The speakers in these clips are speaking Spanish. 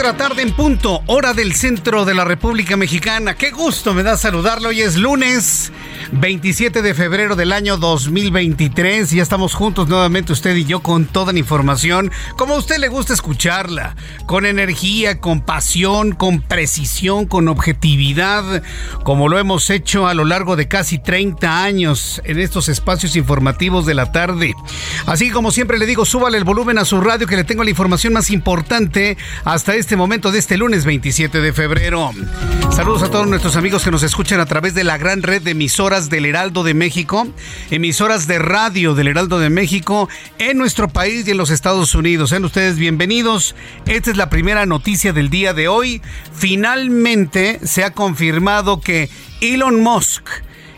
De tarde en punto, hora del centro de la República Mexicana. Qué gusto me da saludarlo. Hoy es lunes 27 de febrero del año 2023. Ya estamos juntos nuevamente usted y yo con toda la información, como a usted le gusta escucharla, con energía, con pasión, con precisión, con objetividad, como lo hemos hecho a lo largo de casi 30 años en estos espacios informativos de la tarde. Así como siempre le digo, súbale el volumen a su radio que le tengo la información más importante hasta este momento de este lunes 27 de febrero. Saludos a todos nuestros amigos que nos escuchan a través de la gran red de emisoras del Heraldo de México, emisoras de radio del Heraldo de México en nuestro país y en los Estados Unidos. Sean ustedes bienvenidos. Esta es la primera noticia del día de hoy. Finalmente se ha confirmado que Elon Musk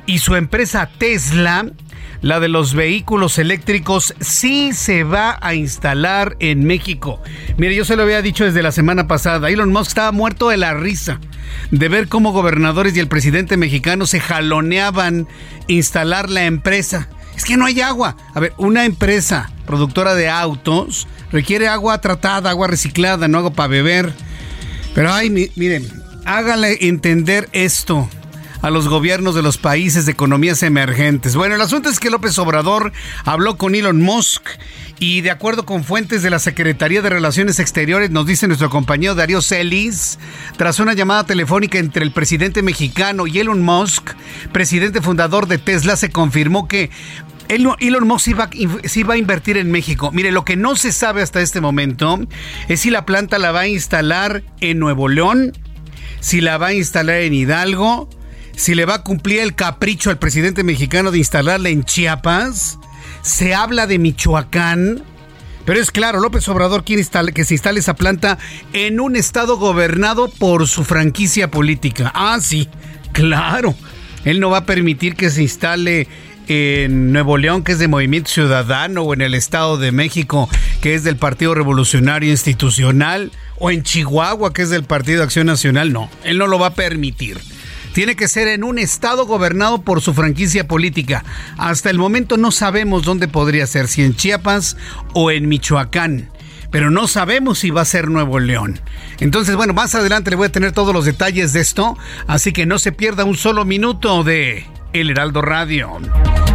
y su empresa Tesla la de los vehículos eléctricos sí se va a instalar en México. Mire, yo se lo había dicho desde la semana pasada. Elon Musk estaba muerto de la risa de ver cómo gobernadores y el presidente mexicano se jaloneaban instalar la empresa. Es que no hay agua. A ver, una empresa productora de autos requiere agua tratada, agua reciclada, no agua para beber. Pero ay, miren, hágale entender esto a los gobiernos de los países de economías emergentes. Bueno, el asunto es que López Obrador habló con Elon Musk y de acuerdo con fuentes de la Secretaría de Relaciones Exteriores, nos dice nuestro compañero Darío Celis, tras una llamada telefónica entre el presidente mexicano y Elon Musk, presidente fundador de Tesla, se confirmó que Elon Musk sí va, a invertir en México. Mire, lo que no se sabe hasta este momento es si la planta la va a instalar en Nuevo León, si la va a instalar en Hidalgo, si le va a cumplir el capricho al presidente mexicano de instalarla en Chiapas. Se habla de Michoacán. Pero es claro, López Obrador quiere que se instale esa planta en un estado gobernado por su franquicia política. Ah, sí, claro. Él no va a permitir que se instale en Nuevo León, que es de Movimiento Ciudadano, o en el Estado de México, que es del Partido Revolucionario Institucional, o en Chihuahua, que es del Partido Acción Nacional. No, él no lo va a permitir tiene que ser en un estado gobernado por su franquicia política. Hasta el momento no sabemos dónde podría ser, si en Chiapas o en Michoacán. Pero no sabemos si va a ser Nuevo León. Entonces, bueno, más adelante le voy a tener todos los detalles de esto. Así que no se pierda un solo minuto de El Heraldo Radio.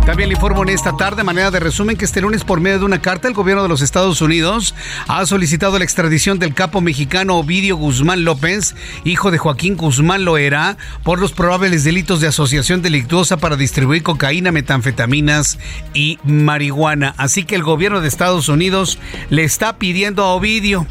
También le informo en esta tarde, manera de resumen, que este lunes por medio de una carta el gobierno de los Estados Unidos ha solicitado la extradición del capo mexicano Ovidio Guzmán López, hijo de Joaquín Guzmán Loera, por los probables delitos de asociación delictuosa para distribuir cocaína, metanfetaminas y marihuana. Así que el gobierno de Estados Unidos le está pidiendo a Ovidio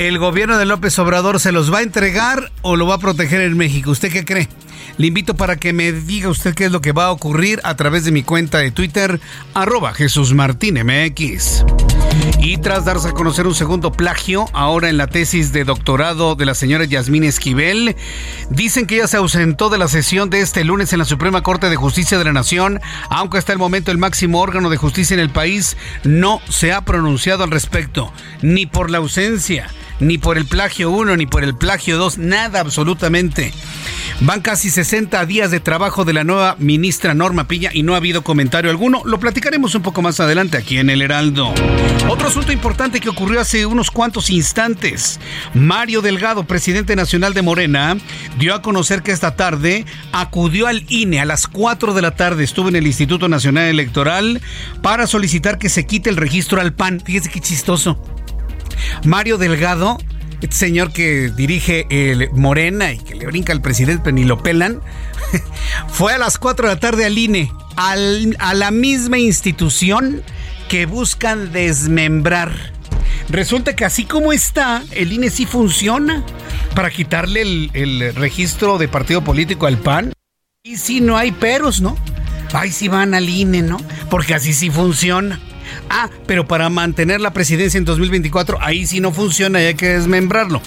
¿El gobierno de López Obrador se los va a entregar o lo va a proteger en México? ¿Usted qué cree? Le invito para que me diga usted qué es lo que va a ocurrir a través de mi cuenta de Twitter, arroba Jesús Martín MX. Y tras darse a conocer un segundo plagio, ahora en la tesis de doctorado de la señora Yasmín Esquivel, dicen que ella se ausentó de la sesión de este lunes en la Suprema Corte de Justicia de la Nación, aunque hasta el momento el máximo órgano de justicia en el país no se ha pronunciado al respecto, ni por la ausencia ni por el plagio 1, ni por el plagio 2, nada absolutamente. Van casi 60 días de trabajo de la nueva ministra Norma Piña y no ha habido comentario alguno. Lo platicaremos un poco más adelante aquí en el Heraldo. Otro asunto importante que ocurrió hace unos cuantos instantes. Mario Delgado, presidente nacional de Morena, dio a conocer que esta tarde acudió al INE a las 4 de la tarde. Estuvo en el Instituto Nacional Electoral para solicitar que se quite el registro al PAN. Fíjese qué chistoso. Mario Delgado, este señor que dirige el Morena y que le brinca al presidente, pero ni lo pelan, fue a las 4 de la tarde al INE, a la misma institución que buscan desmembrar. Resulta que así como está, el INE sí funciona para quitarle el, el registro de partido político al PAN. Y si no hay peros, ¿no? Ay, si van al INE, ¿no? Porque así sí funciona. Ah, pero para mantener la presidencia en 2024, ahí sí no funciona y hay que desmembrarlo.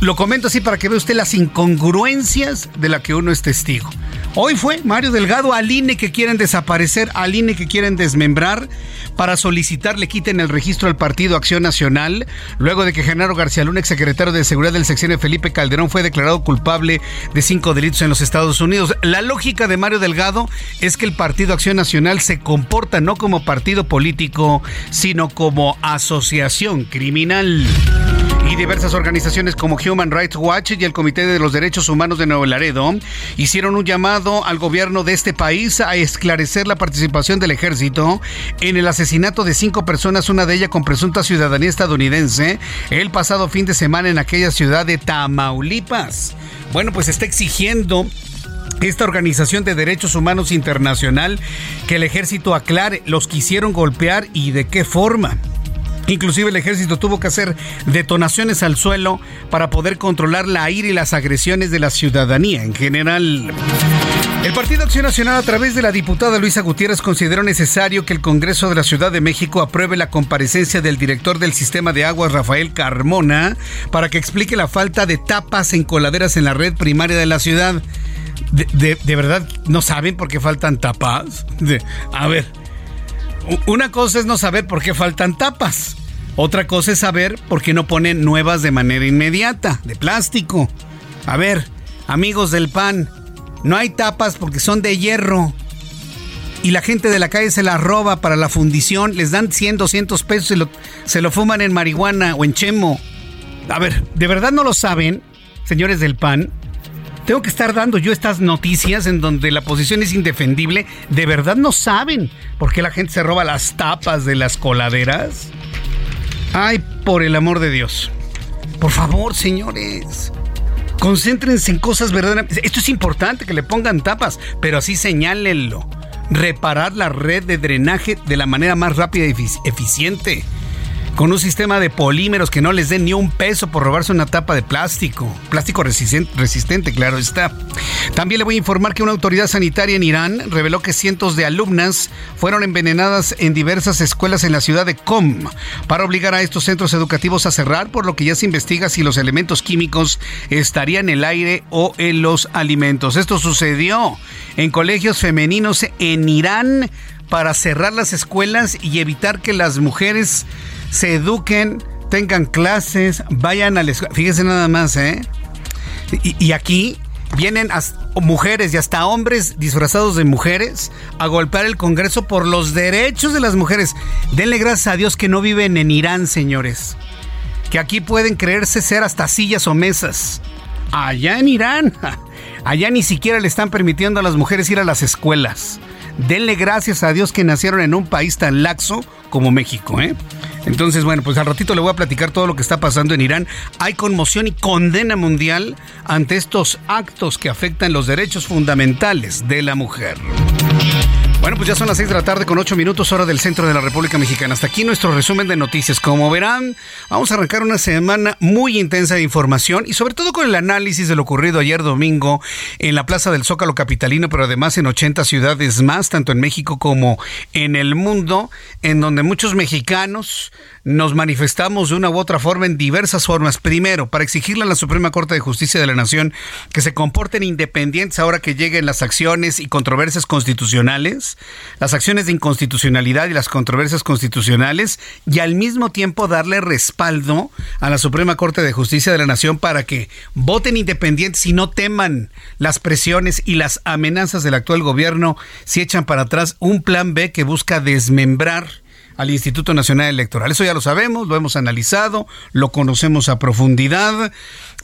Lo comento así para que vea usted las incongruencias de la que uno es testigo. Hoy fue Mario Delgado al INE que quieren desaparecer, al INE que quieren desmembrar para solicitar le quiten el registro al Partido Acción Nacional, luego de que Genaro García Luna, secretario de Seguridad del sección Felipe Calderón, fue declarado culpable de cinco delitos en los Estados Unidos. La lógica de Mario Delgado es que el Partido Acción Nacional se comporta no como partido político, sino como asociación criminal y diversas organizaciones como Human Rights Watch y el Comité de los Derechos Humanos de Nuevo Laredo hicieron un llamado al gobierno de este país a esclarecer la participación del ejército en el asesinato de cinco personas, una de ellas con presunta ciudadanía estadounidense, el pasado fin de semana en aquella ciudad de Tamaulipas. Bueno, pues está exigiendo esta organización de derechos humanos internacional que el ejército aclare los quisieron golpear y de qué forma. Inclusive el ejército tuvo que hacer detonaciones al suelo para poder controlar la ira y las agresiones de la ciudadanía en general. El Partido Acción Nacional a través de la diputada Luisa Gutiérrez consideró necesario que el Congreso de la Ciudad de México apruebe la comparecencia del director del sistema de aguas Rafael Carmona para que explique la falta de tapas en coladeras en la red primaria de la ciudad. ¿De, verdad no saben por qué faltan tapas? a ver, una cosa es no saber por qué faltan tapas. Otra cosa es saber por qué no ponen nuevas de manera inmediata, de plástico. A ver, amigos del PAN, no hay tapas porque son de hierro. Y la gente de la calle se las roba para la fundición, les dan 100, 200 pesos y se lo fuman en marihuana o en chemo. A ver, ¿de verdad no lo saben, señores del PAN? tengo que estar dando yo estas noticias en donde la posición es indefendible. ¿De verdad no saben por qué la gente se roba las tapas de las coladeras? Ay, por el amor de Dios. Por favor, señores. Concéntrense en cosas verdaderamente. Esto es importante que le pongan tapas, pero así señálenlo. Reparar la red de drenaje de la manera más rápida y eficiente con un sistema de polímeros que no les den ni un peso por robarse una tapa de plástico. Plástico resistente, claro está. También le voy a informar que una autoridad sanitaria en Irán reveló que cientos de alumnas fueron envenenadas en diversas escuelas en la ciudad de Qom para obligar a estos centros educativos a cerrar, por lo que ya se investiga si los elementos químicos estarían en el aire o en los alimentos. Esto sucedió en colegios femeninos en Irán para cerrar las escuelas y evitar que las mujeres se eduquen, tengan clases, vayan a la escuela. Fíjense nada más, ¿eh? Y, aquí vienen mujeres y hasta hombres disfrazados de mujeres a golpear el Congreso por los derechos de las mujeres. Denle gracias a Dios que no viven en Irán, señores. Que aquí pueden creerse ser hasta sillas o mesas. Allá en Irán, allá ni siquiera le están permitiendo a las mujeres ir a las escuelas. Denle gracias a Dios que nacieron en un país tan laxo como México, ¿eh? Entonces, bueno, pues al ratito le voy a platicar todo lo que está pasando en Irán. Hay conmoción y condena mundial ante estos actos que afectan los derechos fundamentales de la mujer. Bueno, pues ya son las 6 de la tarde con 8 minutos hora del centro de la República Mexicana. Hasta aquí nuestro resumen de noticias. Como verán, vamos a arrancar una semana muy intensa de información y sobre todo con el análisis de lo ocurrido ayer domingo en la Plaza del Zócalo Capitalino, pero además en 80 ciudades más, tanto en México como en el mundo, en donde muchos mexicanos nos manifestamos de una u otra forma en diversas formas. Primero, para exigirle a la Suprema Corte de Justicia de la Nación que se comporten independientes ahora que lleguen las acciones y controversias constitucionales, las acciones de inconstitucionalidad y las controversias constitucionales, y al mismo tiempo darle respaldo a la Suprema Corte de Justicia de la Nación para que voten independientes y no teman las presiones y las amenazas del actual gobierno si echan para atrás un plan B que busca desmembrar al Instituto Nacional Electoral. Eso ya lo sabemos, lo hemos analizado, lo conocemos a profundidad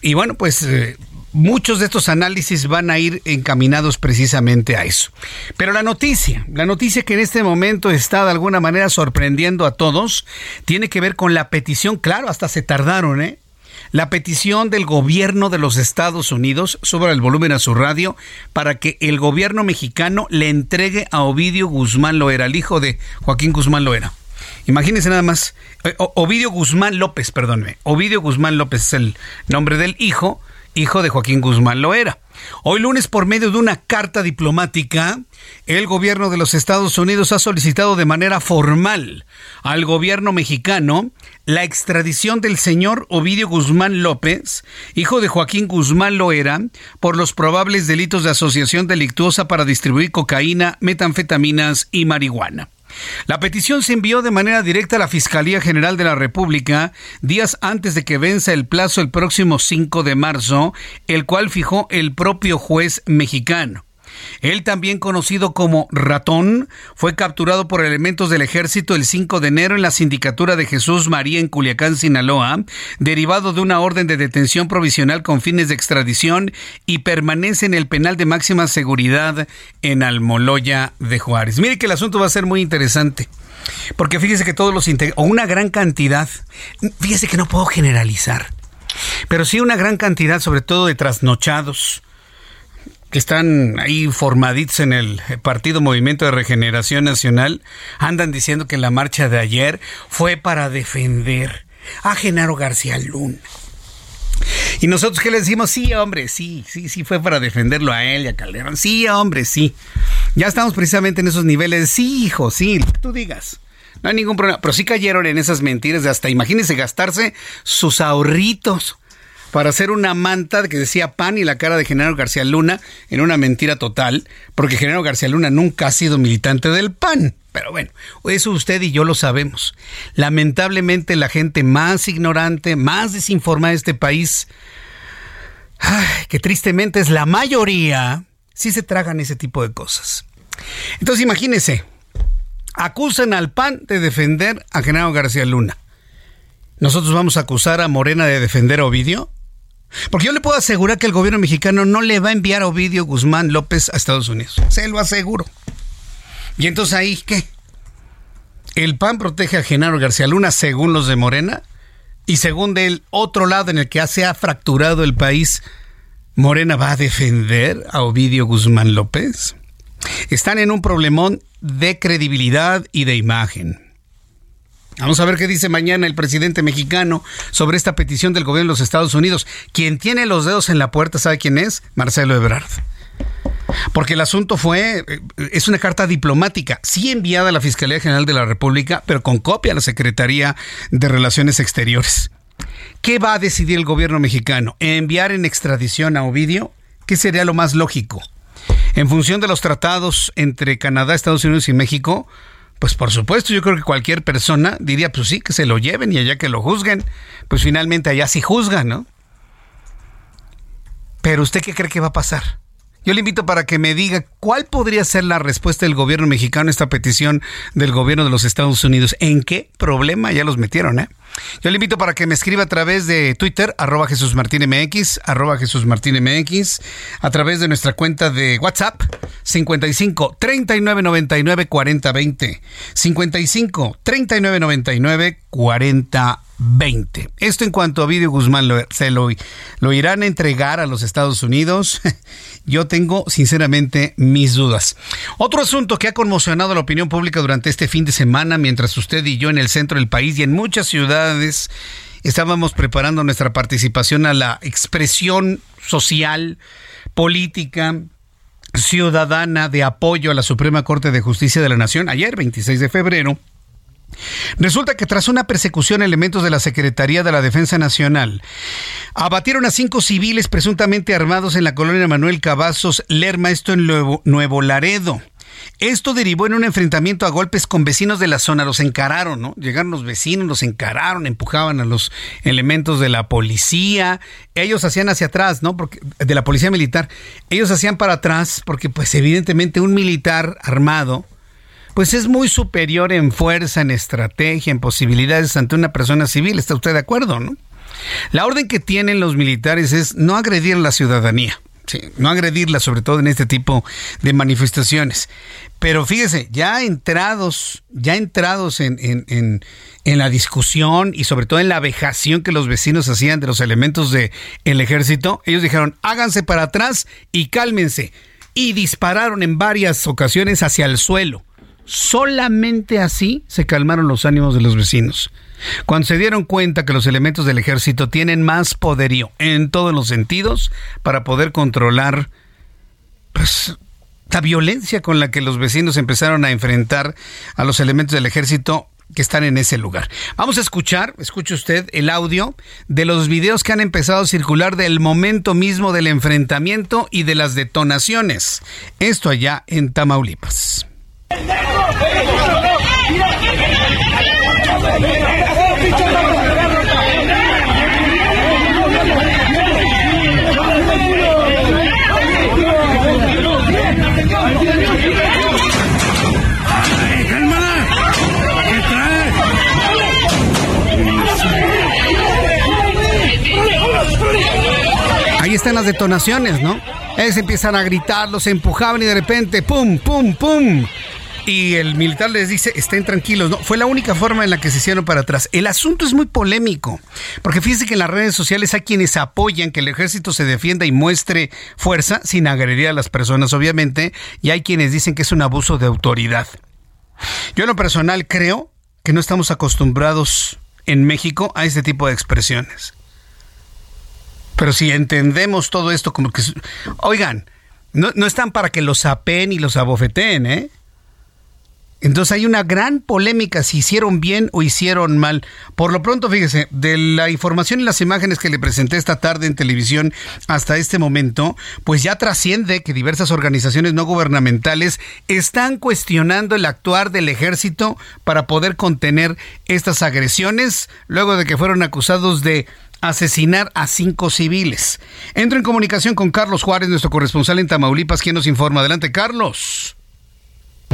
y bueno, pues eh, muchos de estos análisis van a ir encaminados precisamente a eso. Pero la noticia, la noticia que en este momento está de alguna manera sorprendiendo a todos, tiene que ver con la petición, claro, hasta se tardaron, ¿eh? La petición del gobierno de los Estados Unidos sobre el volumen a su radio para que el gobierno mexicano le entregue a Ovidio Guzmán Loera, el hijo de Joaquín Guzmán Loera. Imagínense nada más, eh, Ovidio Guzmán López, perdóneme, Ovidio Guzmán López es el nombre del hijo, hijo de Joaquín Guzmán Loera. Hoy lunes, por medio de una carta diplomática, el gobierno de los Estados Unidos ha solicitado de manera formal al gobierno mexicano la extradición del señor Ovidio Guzmán López, hijo de Joaquín Guzmán Loera, por los probables delitos de asociación delictuosa para distribuir cocaína, metanfetaminas y marihuana. La petición se envió de manera directa a la Fiscalía General de la República días antes de que venza el plazo el próximo 5 de marzo, el cual fijó el propio juez mexicano. Él, también conocido como Ratón, fue capturado por elementos del ejército el 5 de enero en la sindicatura de Jesús María en Culiacán, Sinaloa, derivado de una orden de detención provisional con fines de extradición y permanece en el penal de máxima seguridad en Almoloya de Juárez. Mire que el asunto va a ser muy interesante. Porque fíjese que todos los o una gran cantidad, fíjese que no puedo generalizar, pero sí una gran cantidad, sobre todo de trasnochados, que están ahí formaditos en el Partido Movimiento de Regeneración Nacional, andan diciendo que la marcha de ayer fue para defender a Genaro García Luna. Y nosotros que le decimos, sí, hombre, sí, sí, sí, fue para defenderlo a él y a Calderón. Sí, hombre, sí. Ya estamos precisamente en esos niveles. Sí, hijo, sí, tú digas. No hay ningún problema. Pero sí cayeron en esas mentiras de hasta, imagínense, gastarse sus ahorritos para hacer una manta que decía PAN y la cara de Genaro García Luna en una mentira total, porque Genaro García Luna nunca ha sido militante del PAN. Pero bueno, eso usted y yo lo sabemos. Lamentablemente la gente más ignorante, más desinformada de este país, que tristemente es la mayoría, sí se tragan ese tipo de cosas. Entonces imagínese, acusan al PAN de defender a Genaro García Luna. ¿Nosotros vamos a acusar a Morena de defender a Ovidio? Porque yo le puedo asegurar que el gobierno mexicano no le va a enviar a Ovidio Guzmán López a Estados Unidos. Se lo aseguro. Y entonces ahí, ¿qué? El PAN protege a Genaro García Luna según los de Morena y según del otro lado en el que se ha fracturado el país, Morena va a defender a Ovidio Guzmán López. Están en un problemón de credibilidad y de imagen. Vamos a ver qué dice mañana el presidente mexicano sobre esta petición del gobierno de los Estados Unidos. Quien tiene los dedos en la puerta, ¿sabe quién es? Marcelo Ebrard. Porque el asunto fue, eh, es una carta diplomática, sí enviada a la Fiscalía General de la República, pero con copia a la Secretaría de Relaciones Exteriores. ¿Qué va a decidir el gobierno mexicano? ¿Enviar en extradición a Ovidio? ¿Qué sería lo más lógico? En función de los tratados entre Canadá, Estados Unidos y México, pues por supuesto, yo creo que cualquier persona diría, pues sí, que se lo lleven y allá que lo juzguen, pues finalmente allá sí juzgan, ¿no? Pero usted qué cree que va a pasar? Yo le invito para que me diga cuál podría ser la respuesta del gobierno mexicano a esta petición del gobierno de los Estados Unidos. ¿En qué problema ya los metieron, eh? Yo le invito para que me escriba a través de Twitter, arroba Jesús Martín MX, arroba Jesús Martín MX, a través de nuestra cuenta de WhatsApp, 55 39 99 40 20. 55 39 99 40 20. Esto en cuanto a Video Guzmán se lo, lo irán a entregar a los Estados Unidos. Yo tengo sinceramente mis dudas. Otro asunto que ha conmocionado la opinión pública durante este fin de semana, mientras usted y yo en el centro del país y en muchas ciudades estábamos preparando nuestra participación a la expresión social, política, ciudadana de apoyo a la Suprema Corte de Justicia de la Nación, ayer 26 de febrero, Resulta que tras una persecución, elementos de la Secretaría de la Defensa Nacional abatieron a cinco civiles presuntamente armados en la colonia Manuel Cavazos Lerma, esto en Nuevo, Laredo. Esto derivó en un enfrentamiento a golpes con vecinos de la zona. Los encararon, ¿no? Llegaron los vecinos, los encararon, empujaban a los elementos de la policía. Ellos hacían hacia atrás, ¿no? Porque, de la policía militar. Ellos hacían para atrás porque, pues, evidentemente un militar armado pues es muy superior en fuerza, en estrategia, en posibilidades ante una persona civil. ¿Está usted de acuerdo, no? La orden que tienen los militares es no agredir a la ciudadanía. Sí, no agredirla, sobre todo en este tipo de manifestaciones. Pero fíjese, ya entrados, ya entrados en, en, en, la discusión y sobre todo en la vejación que los vecinos hacían de los elementos del el ejército, ellos dijeron, háganse para atrás y cálmense. Y dispararon en varias ocasiones hacia el suelo. Solamente así se calmaron los ánimos de los vecinos. Cuando se dieron cuenta que los elementos del ejército tienen más poderío en todos los sentidos para poder controlar pues, la violencia con la que los vecinos empezaron a enfrentar a los elementos del ejército que están en ese lugar. Vamos a escuchar, escuche usted el audio de los videos que han empezado a circular del momento mismo del enfrentamiento y de las detonaciones. Esto allá en Tamaulipas. Detonaciones, ¿no? Ellos empiezan a gritar, los empujaban y de repente, ¡pum, pum, pum! y el militar les dice, estén tranquilos. No, fue la única forma en la que se hicieron para atrás. El asunto es muy polémico, porque fíjense que en las redes sociales hay quienes apoyan que el ejército se defienda y muestre fuerza sin agredir a las personas, obviamente, y hay quienes dicen que es un abuso de autoridad. Yo en lo personal creo que no estamos acostumbrados en México a este tipo de expresiones. Pero si entendemos todo esto como que... Oigan, no, no están para que los apen y los abofeteen, ¿eh? Entonces hay una gran polémica si hicieron bien o hicieron mal. Por lo pronto, fíjese, de la información y las imágenes que le presenté esta tarde en televisión hasta este momento, pues ya trasciende que diversas organizaciones no gubernamentales están cuestionando el actuar del ejército para poder contener estas agresiones, luego de que fueron acusados de asesinar a cinco civiles. Entro en comunicación con Carlos Juárez, nuestro corresponsal en Tamaulipas, quien nos informa. Adelante, Carlos.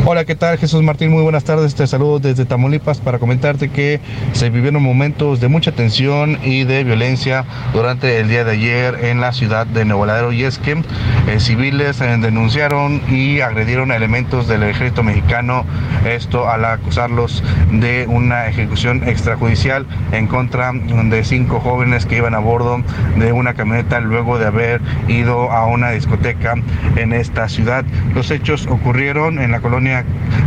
Hola, ¿qué tal? Jesús Martín, muy buenas tardes. Te saludo desde Tamaulipas para comentarte que se vivieron momentos de mucha tensión y de violencia durante el día de ayer en la ciudad de Nuevo Laredo y es que eh, civiles eh, denunciaron y agredieron a elementos del ejército mexicano, esto al acusarlos de una ejecución extrajudicial en contra de cinco jóvenes que iban a bordo de una camioneta luego de haber ido a una discoteca en esta ciudad. Los hechos ocurrieron en la colonia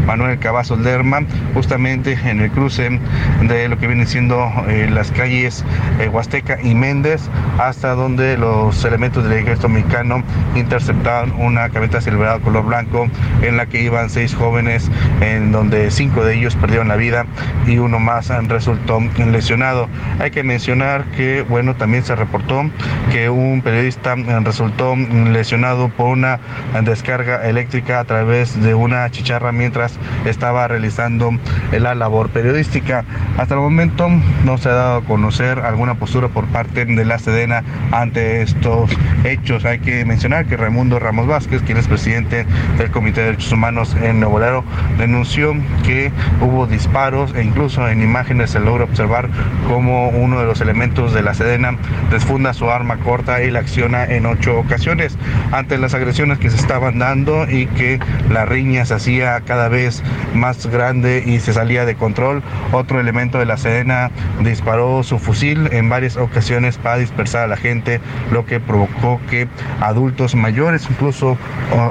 Manuel Cavazos Lerma, justamente en el cruce de lo que viene siendo eh, las calles eh, Huasteca y Méndez, hasta donde los elementos del ejército mexicano interceptaron una camioneta celebrada color blanco en la que iban seis jóvenes, en donde cinco de ellos perdieron la vida y uno más resultó lesionado. Hay que mencionar que, bueno, también se reportó que un periodista resultó lesionado por una descarga eléctrica a través de una chicharra mientras estaba realizando la labor periodística. Hasta el momento no se ha dado a conocer alguna postura por parte de la Sedena ante estos hechos. Hay que mencionar que Raimundo Ramos Vázquez, quien es presidente del Comité de Derechos Humanos en Nuevo Laredo, denunció que hubo disparos e incluso en imágenes se logra observar cómo uno de los elementos de la Sedena desfunda su arma corta y la acciona en ocho ocasiones ante las agresiones que se estaban dando y que la riña se hacía cada vez más grande y se salía de control. Otro elemento de la Sedena disparó su fusil en varias ocasiones para dispersar a la gente, lo que provocó que adultos mayores, incluso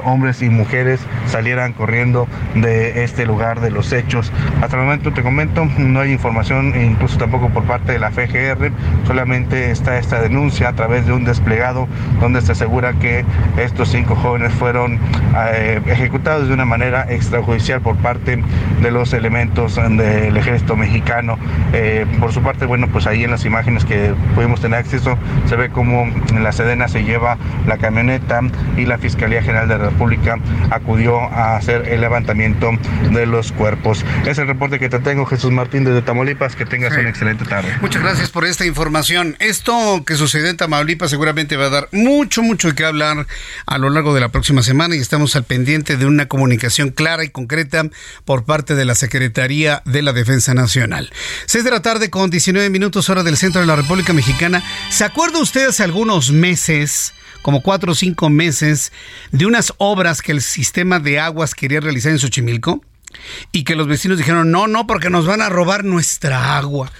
hombres y mujeres, salieran corriendo de este lugar de los hechos. Hasta el momento te comento, no hay información, incluso tampoco por parte de la FGR, solamente está esta denuncia a través de un desplegado donde se asegura que estos cinco jóvenes fueron eh, ejecutados de una manera extrajudicial por parte de los elementos del ejército mexicano. Eh, por su parte, bueno, pues ahí en las imágenes que pudimos tener acceso se ve como en la Sedena se lleva la camioneta y la Fiscalía General de la República acudió a hacer el levantamiento de los cuerpos. Es el reporte que te tengo, Jesús Martín, desde Tamaulipas. Que tengas una excelente tarde. Muchas gracias por esta información. Esto que sucedió en Tamaulipas seguramente va a dar mucho, mucho que hablar a lo largo de la próxima semana y estamos al pendiente de una comunicación clara y concreta por parte de la Secretaría de la Defensa Nacional. 6 de la tarde con 19 minutos hora del centro de la República Mexicana. ¿Se acuerdan ustedes hace algunos meses? como cuatro o cinco meses de unas obras que el sistema de aguas quería realizar en Xochimilco y que los vecinos dijeron, no, no, porque nos van a robar nuestra agua.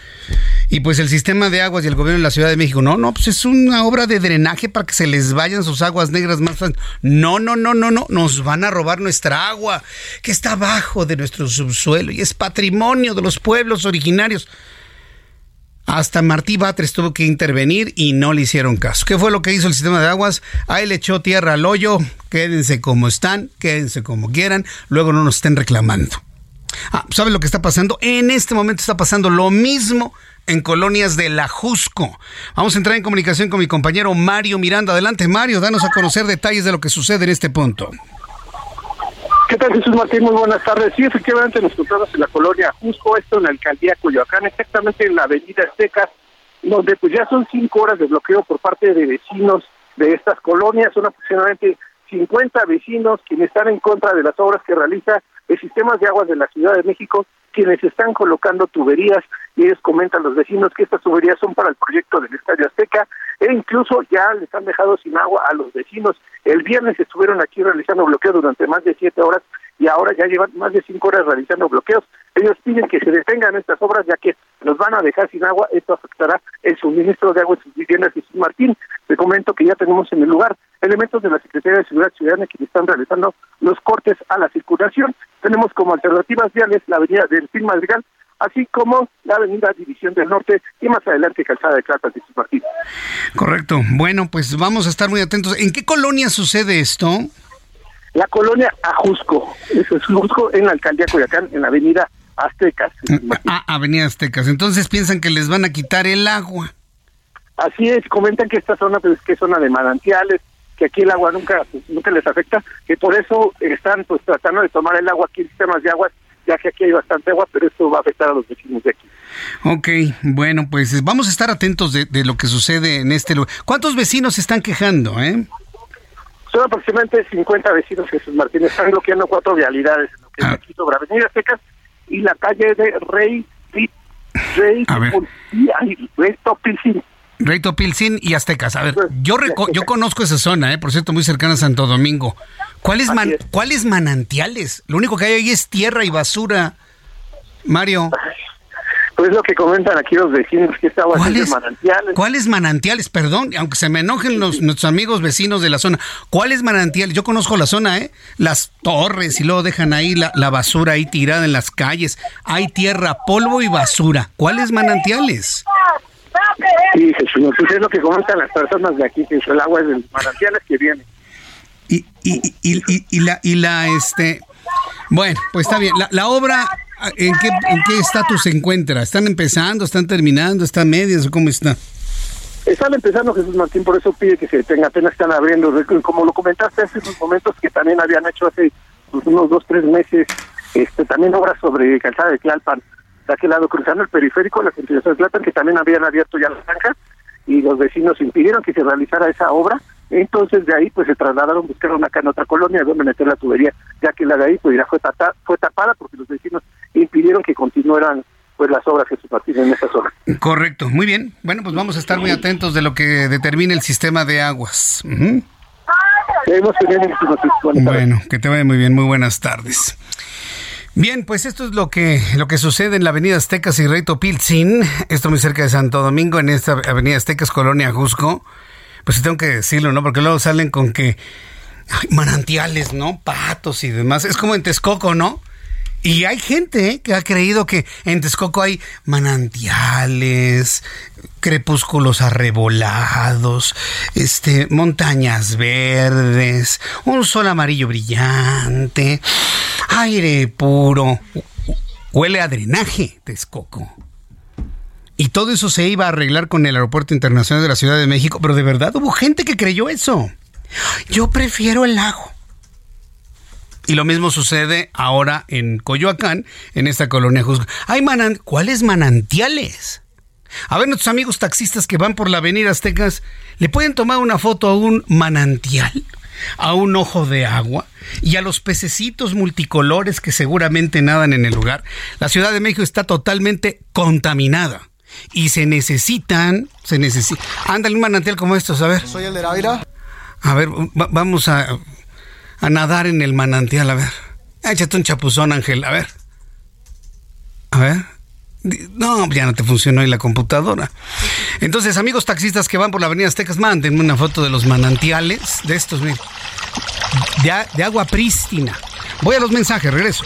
Y pues el sistema de aguas y el gobierno de la Ciudad de México, no, no, pues es una obra de drenaje para que se les vayan sus aguas negras más fácil. No, no, no, no, no, nos van a robar nuestra agua, que está abajo de nuestro subsuelo y es patrimonio de los pueblos originarios. Hasta Martí Batres tuvo que intervenir y no le hicieron caso. ¿Qué fue lo que hizo el sistema de aguas? Ahí le echó tierra al hoyo. Quédense como están, quédense como quieran. Luego no nos estén reclamando. Ah, ¿Saben lo que está pasando? En este momento está pasando lo mismo en colonias de La Jusco. Vamos a entrar en comunicación con mi compañero Mario Miranda. Adelante, Mario, danos a conocer detalles de lo que sucede en este punto. ¿Qué tal, Jesús Martín? Muy buenas tardes. Sí, efectivamente nos encontramos en la colonia Jusco, esto en la alcaldía Coyoacán, exactamente en la avenida Aztecas, donde pues ya son cinco horas de bloqueo por parte de vecinos de estas colonias. Son aproximadamente 50 vecinos quienes están en contra de las obras que realiza el Sistemas de Aguas de la Ciudad de México, quienes están colocando tuberías y ellos comentan los vecinos que estas tuberías son para el proyecto del Estadio Azteca e incluso ya les han dejado sin agua a los vecinos. El viernes estuvieron aquí realizando bloqueo durante más de siete horas y ahora ya llevan más de cinco horas realizando bloqueos. Ellos piden que se detengan estas obras ya que nos van a dejar sin agua. Esto afectará el suministro de agua en sus viviendas. Jesús Martín, te comento que ya tenemos en el lugar elementos de la Secretaría de Seguridad Ciudadana que están realizando los cortes a la circulación. Tenemos como alternativas viales la avenida del Fin Madrigal, así como la avenida División del Norte y más adelante Calzada de Plata de Jesús Martín. Correcto. Bueno, pues vamos a estar muy atentos. ¿En qué colonia sucede esto? La colonia Ajusco, eso es Ajusco en la alcaldía Coyacán, en la avenida Aztecas. Ah, Avenida Aztecas. Entonces piensan que les van a quitar el agua. Así es, comentan que esta zona pues, que es zona de manantiales, que aquí el agua nunca nunca les afecta, que por eso están pues tratando de tomar el agua aquí en sistemas de aguas, ya que aquí hay bastante agua, pero esto va a afectar a los vecinos de aquí. Ok, bueno, pues vamos a estar atentos de, de lo que sucede en este lugar. ¿Cuántos vecinos se están quejando, eh? Son aproximadamente 50 vecinos Jesús Martínez, están bloqueando cuatro vialidades, lo que es Ah. aquí sobre Avenida Secas y la calle de Rey, Rey, A ver. Rey Topilcín. Rey Topilcin y Aztecas. A ver, yo reco- yo conozco esa zona, eh, por cierto, muy cercana a Santo Domingo. ¿Cuáles, man- es. ¿Cuáles manantiales? Lo único que hay ahí es tierra y basura. Mario, Pues lo que comentan aquí los vecinos, que esta agua es ¿cuáles, manantiales. ¿cuáles manantiales? Perdón, aunque se me enojen los, nuestros amigos vecinos de la zona. ¿Cuáles manantiales? Yo conozco la zona, ¿eh? Las torres y luego dejan ahí la, la basura ahí tirada en las calles. Hay tierra, polvo y basura. ¿Cuáles manantiales? Sí, Jesús, pues es lo que comentan las personas de aquí, que el agua es de manantiales que viene. Y, y, y, y- la y la este bueno pues está bien. La, la obra en qué en qué estatus se encuentra están empezando están terminando está a medias cómo está Están empezando Jesús Martín, por eso pide que se detenga, apenas están abriendo, como lo comentaste hace unos momentos que también habían hecho hace pues, unos dos, tres meses, este también obras sobre calzada de Tlalpan, de aquel lado, cruzando el periférico, la continuación de Tlalpan, que también habían abierto ya la zanja, y los vecinos impidieron que se realizara esa obra, entonces de ahí pues se trasladaron, buscaron acá en otra colonia donde meter la tubería, ya que la de ahí pues ya fue, fue tapada porque los vecinos impidieron que continuaran pues las obras que se participan en esa zona. Correcto, muy bien. Bueno, pues vamos a estar muy atentos de lo que determine el sistema de aguas. Uh bueno, que te vaya muy bien, muy buenas tardes. Bien, pues esto es lo que, lo que sucede en la avenida Aztecas y Reito Pilzin, esto muy cerca de Santo Domingo, en esta avenida Aztecas, Colonia Jusco. Pues tengo que decirlo, ¿no? Porque luego salen con que manantiales, ¿no? Patos y demás. Es como en Texcoco, ¿no? Y hay gente que ha creído que en Texcoco hay manantiales, crepúsculos arrebolados, este, montañas verdes, un sol amarillo brillante, aire puro. Huele a drenaje, Texcoco. Y todo eso se iba a arreglar con el Aeropuerto Internacional de la Ciudad de México, pero de verdad hubo gente que creyó eso. Yo prefiero el lago. Y lo mismo sucede ahora en Coyoacán, en esta colonia Juzga. Hay ¿Cuáles manantiales? A ver, nuestros amigos taxistas que van por la avenida Aztecas, ¿le pueden tomar una foto a un manantial? ¿A un ojo de agua? ¿Y a los pececitos multicolores que seguramente nadan en el lugar? La Ciudad de México está totalmente contaminada. Y se necesitan, se necesita. Ándale un manantial como estos, a ver. Soy el de Ávila. A ver, vamos a a nadar en el manantial. A ver, échate un chapuzón, Ángel. A ver. A ver. No, ya no te funcionó ahí la computadora. Entonces, amigos taxistas que van por la avenida Aztecas, mándenme una foto de los manantiales, de estos, de, de agua prístina. Voy a los mensajes, regreso.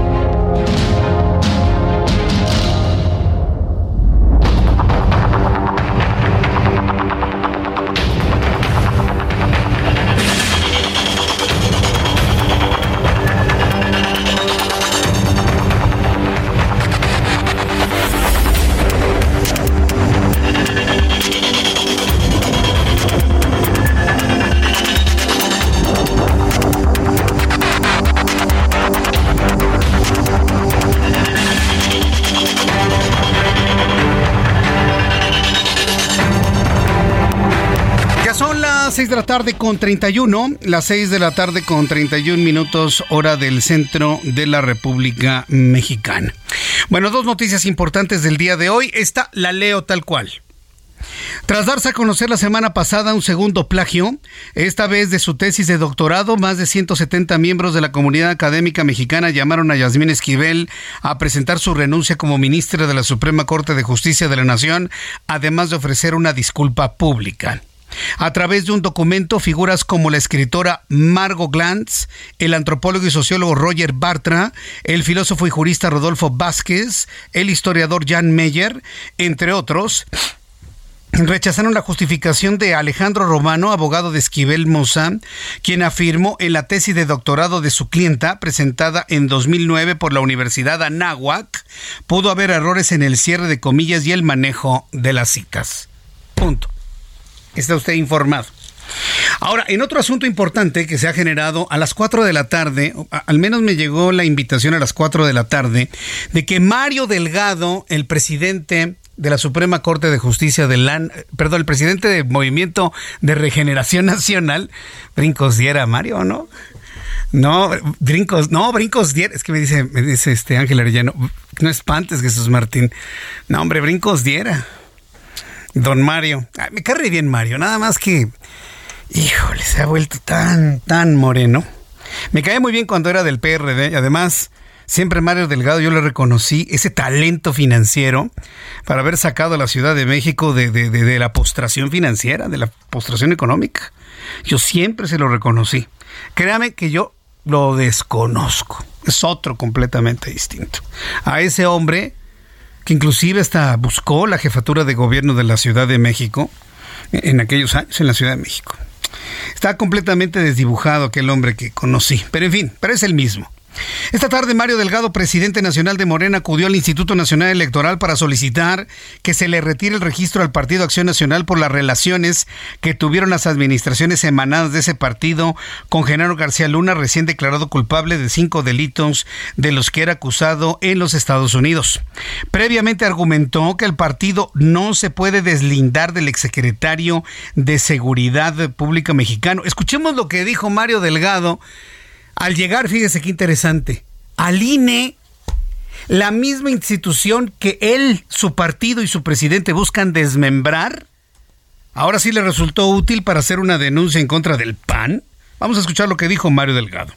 Tarde con 31, las 6 de la tarde con 31 minutos hora del centro de la República Mexicana. Bueno, dos noticias importantes del día de hoy. Esta la leo tal cual. Tras darse a conocer la semana pasada un segundo plagio, esta vez de su tesis de doctorado, más de 170 miembros de la comunidad académica mexicana llamaron a Yasmín Esquivel a presentar su renuncia como ministra de la Suprema Corte de Justicia de la Nación, además de ofrecer una disculpa pública. A través de un documento, figuras como la escritora Margot Glantz, el antropólogo y sociólogo Roger Bartra, el filósofo y jurista Rodolfo Vázquez, el historiador Jan Meyer, entre otros, rechazaron la justificación de Alejandro Romano, abogado de Esquivel Moza, quien afirmó en la tesis de doctorado de su clienta, presentada en 2009 por la Universidad Anáhuac, pudo haber errores en el cierre de comillas y el manejo de las citas. Punto está usted informado. Ahora, en otro asunto importante que se ha generado a las 4 de la tarde, al menos me llegó la invitación a las 4 de la tarde, de que Mario Delgado, el presidente de la Suprema Corte de Justicia del LAN, perdón, el presidente del Movimiento de Regeneración Nacional, Brincos diera, Mario, ¿no? No, brincos, no, brincos diera, es que me dice, me dice este Ángel Arellano, no espantes Jesús Martín. No, hombre, brincos diera. Don Mario. me cae bien Mario, nada más que, híjole, se ha vuelto tan, tan moreno. Me cae muy bien cuando era del PRD además Siempre Mario Delgado yo le reconocí ese talento financiero para haber sacado a la Ciudad de México de la postración financiera, de la postración económica. Yo siempre se lo reconocí. Créame que yo lo desconozco. Es otro completamente distinto. A ese hombre que inclusive hasta buscó la jefatura de gobierno de la Ciudad de México en aquellos años en la Ciudad de México. Está completamente desdibujado aquel hombre que conocí, pero en fin, pero es el mismo. Esta tarde Mario Delgado, presidente nacional de Morena, acudió al Instituto Nacional Electoral para solicitar que se le retire el registro al Partido Acción Nacional por las relaciones que tuvieron las administraciones emanadas de ese partido con Genaro García Luna, recién declarado culpable de cinco delitos de los que era acusado en los Estados Unidos. Previamente argumentó que el partido no se puede deslindar del exsecretario de Seguridad Pública mexicano. Escuchemos lo que dijo Mario Delgado al llegar, fíjese qué interesante, al INE, la misma institución que él, su partido y su presidente buscan desmembrar, ahora sí le resultó útil para hacer una denuncia en contra del PAN. Vamos a escuchar lo que dijo Mario Delgado.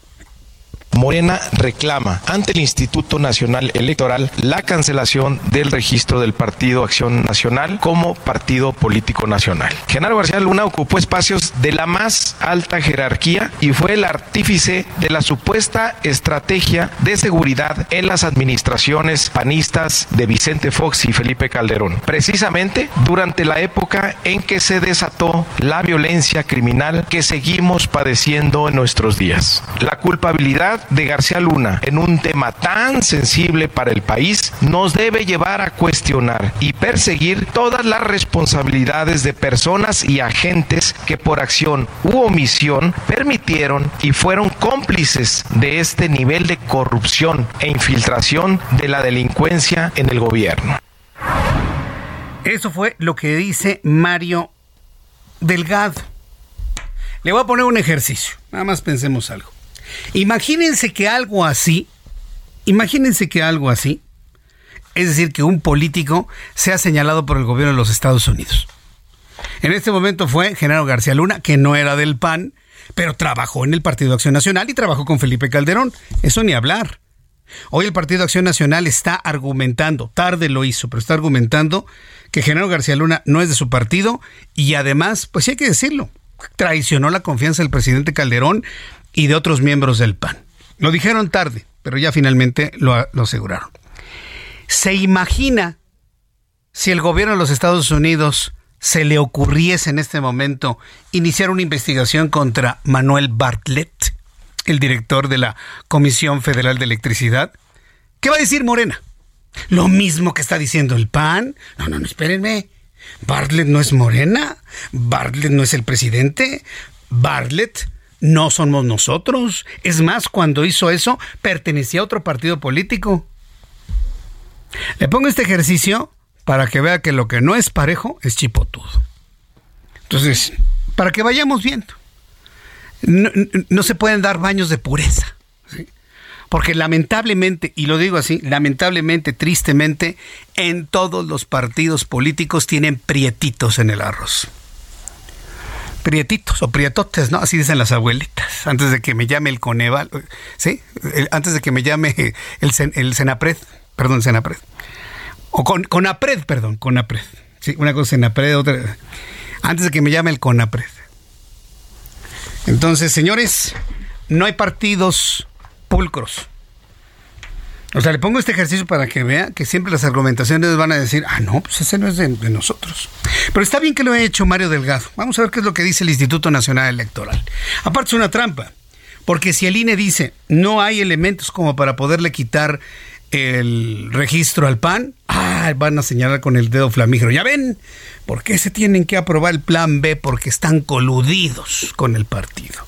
Morena reclama ante el Instituto Nacional Electoral la cancelación del registro del Partido Acción Nacional como partido político nacional. Genaro García Luna ocupó espacios de la más alta jerarquía y fue el artífice de la supuesta estrategia de seguridad en las administraciones panistas de Vicente Fox y Felipe Calderón. Precisamente durante la época en que se desató la violencia criminal que seguimos padeciendo en nuestros días. La culpabilidad de García Luna en un tema tan sensible para el país nos debe llevar a cuestionar y perseguir todas las responsabilidades de personas y agentes que por acción u omisión permitieron y fueron cómplices de este nivel de corrupción e infiltración de la delincuencia en el gobierno. Eso fue lo que dice Mario Delgado. Le voy a poner un ejercicio. Nada más pensemos algo. Imagínense que algo así, imagínense que algo así, es decir, que un político sea señalado por el gobierno de los Estados Unidos. En este momento fue Genaro García Luna, que no era del PAN, pero trabajó en el Partido Acción Nacional y trabajó con Felipe Calderón. Eso ni hablar. Hoy el Partido Acción Nacional está argumentando, tarde lo hizo, pero está argumentando que Genaro García Luna no es de su partido y además, pues sí hay que decirlo, traicionó la confianza del presidente Calderón y de otros miembros del PAN. Lo dijeron tarde, pero ya finalmente lo, aseguraron. ¿Se imagina si el gobierno de los Estados Unidos se le ocurriese en este momento iniciar una investigación contra Manuel Bartlett, el director de la Comisión Federal de Electricidad? ¿Qué va a decir Morena? Lo mismo que está diciendo el PAN. No, no, no, espérenme. Bartlett no es Morena. Bartlett no es el presidente. Bartlett no somos nosotros. Es más, cuando hizo eso, pertenecía a otro partido político. Le pongo este ejercicio para que vea que lo que no es parejo es chipotudo. Entonces, para que vayamos viendo. No, se pueden dar baños de pureza. Porque lamentablemente, y lo digo así, lamentablemente, tristemente, en todos los partidos políticos tienen prietitos en el arroz prietitos o prietotes, ¿no? Así dicen las abuelitas, antes de que me llame el Coneval, ¿sí? antes de que me llame el, el Senapred, perdón, Senapred. O con, Conapred, perdón, Conapred. Sí, una cosa Senapred, otra. Antes de que me llame el Conapred. Entonces, señores, no hay partidos pulcros. O sea, le pongo este ejercicio para que vea que siempre las argumentaciones van a decir, ah, no, pues ese no es de, nosotros. Pero está bien que lo haya hecho Mario Delgado. Vamos a ver qué es lo que dice el Instituto Nacional Electoral. Aparte es una trampa, porque si el INE dice no hay elementos como para poderle quitar el registro al PAN, ah, van a señalar con el dedo flamígero. Ya ven, ¿por qué se tienen que aprobar el plan B? Porque están coludidos con el partido.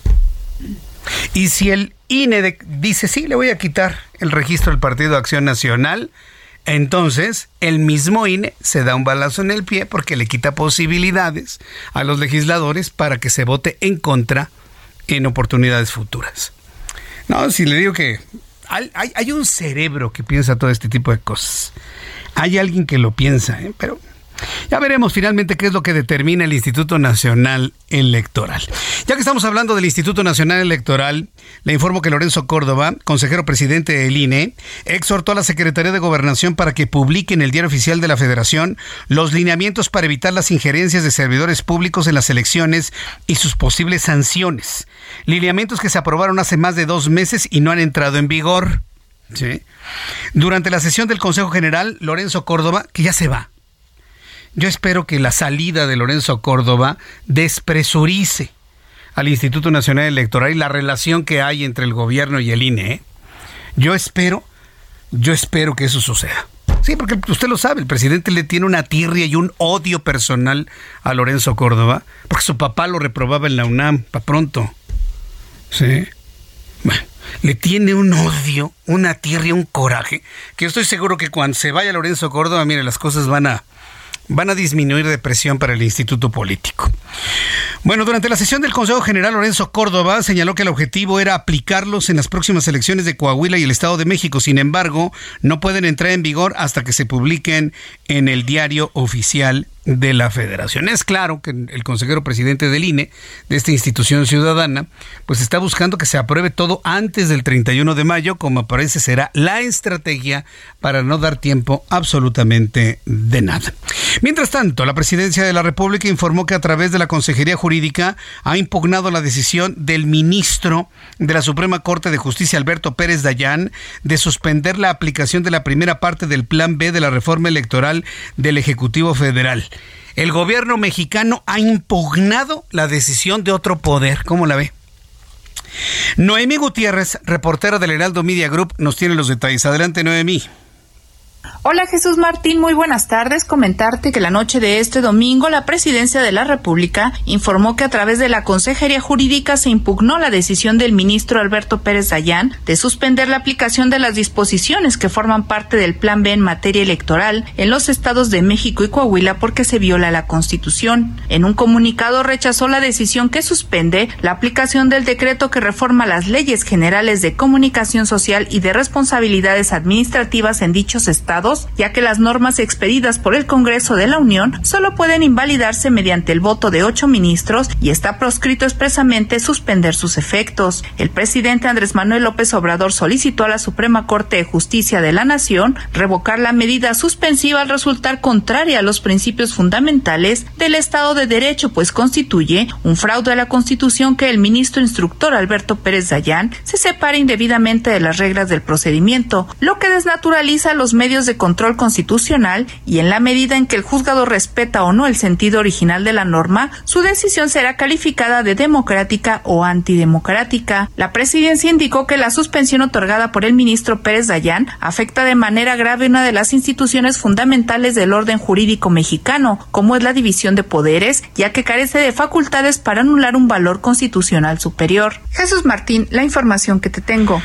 Y si el INE dice, sí, le voy a quitar el registro del Partido Acción Nacional, entonces el mismo INE se da un balazo en el pie porque le quita posibilidades a los legisladores para que se vote en contra en oportunidades futuras. No, si le digo que hay, hay un cerebro que piensa todo este tipo de cosas. Hay alguien que lo piensa, ¿eh? pero Ya veremos finalmente qué es lo que determina el Instituto Nacional Electoral. Ya que estamos hablando del Instituto Nacional Electoral, le informo que Lorenzo Córdoba, consejero presidente del INE, exhortó a la Secretaría de Gobernación para que publique en el Diario Oficial de la Federación los lineamientos para evitar las injerencias de servidores públicos en las elecciones y sus posibles sanciones. Lineamientos que se aprobaron hace más de dos meses y no han entrado en vigor. Durante la sesión del Consejo General, Lorenzo Córdoba, que ya se va, yo espero que la salida de Lorenzo Córdoba despresurice al Instituto Nacional Electoral y la relación que hay entre el gobierno y el INE. ¿eh? Yo espero, yo espero que eso suceda. Sí, porque usted lo sabe, el presidente le tiene una tirria y un odio personal a Lorenzo Córdoba, porque su papá lo reprobaba en la UNAM, para pronto. Sí. Le tiene un odio, una tirria, un coraje, que yo estoy seguro que cuando se vaya Lorenzo Córdoba, mire, las cosas van a, van a disminuir de presión para el instituto político. Bueno, durante la sesión del Consejo General, Lorenzo Córdoba señaló que el objetivo era aplicarlos en las próximas elecciones de Coahuila y el Estado de México. Sin embargo, no pueden entrar en vigor hasta que se publiquen en el diario oficial de la federación. Es claro que el consejero presidente del INE, de esta institución ciudadana, pues está buscando que se apruebe todo antes del 31 de mayo, como parece será la estrategia para no dar tiempo absolutamente de nada. Mientras tanto, la presidencia de la República informó que a través de la Consejería Jurídica ha impugnado la decisión del ministro de la Suprema Corte de Justicia, Alberto Pérez Dayán, de suspender la aplicación de la primera parte del Plan B de la reforma electoral del Ejecutivo Federal. El gobierno mexicano ha impugnado la decisión de otro poder. ¿Cómo la ve? Noemí Gutiérrez, reportera del Heraldo Media Group, nos tiene los detalles. Adelante, Noemí. Hola Jesús Martín, muy buenas tardes. Comentarte que la noche de este domingo la Presidencia de la República informó que a través de la Consejería Jurídica se impugnó la decisión del ministro Alberto Pérez Dayán de suspender la aplicación de las disposiciones que forman parte del Plan B en materia electoral en los estados de México y Coahuila porque se viola la Constitución. En un comunicado rechazó la decisión que suspende la aplicación del decreto que reforma las leyes generales de comunicación social y de responsabilidades administrativas en dichos estados ya que las normas expedidas por el Congreso de la Unión solo pueden invalidarse mediante el voto de ocho ministros y está proscrito expresamente suspender sus efectos. El presidente Andrés Manuel López Obrador solicitó a la Suprema Corte de Justicia de la Nación revocar la medida suspensiva al resultar contraria a los principios fundamentales del Estado de Derecho, pues constituye un fraude a la Constitución que el ministro instructor Alberto Pérez Dayán se separe indebidamente de las reglas del procedimiento, lo que desnaturaliza los medios de control constitucional y en la medida en que el juzgado respeta o no el sentido original de la norma, su decisión será calificada de democrática o antidemocrática. La presidencia indicó que la suspensión otorgada por el ministro Pérez Dayán afecta de manera grave una de las instituciones fundamentales del orden jurídico mexicano, como es la división de poderes, ya que carece de facultades para anular un valor constitucional superior. Jesús Martín, la información que te tengo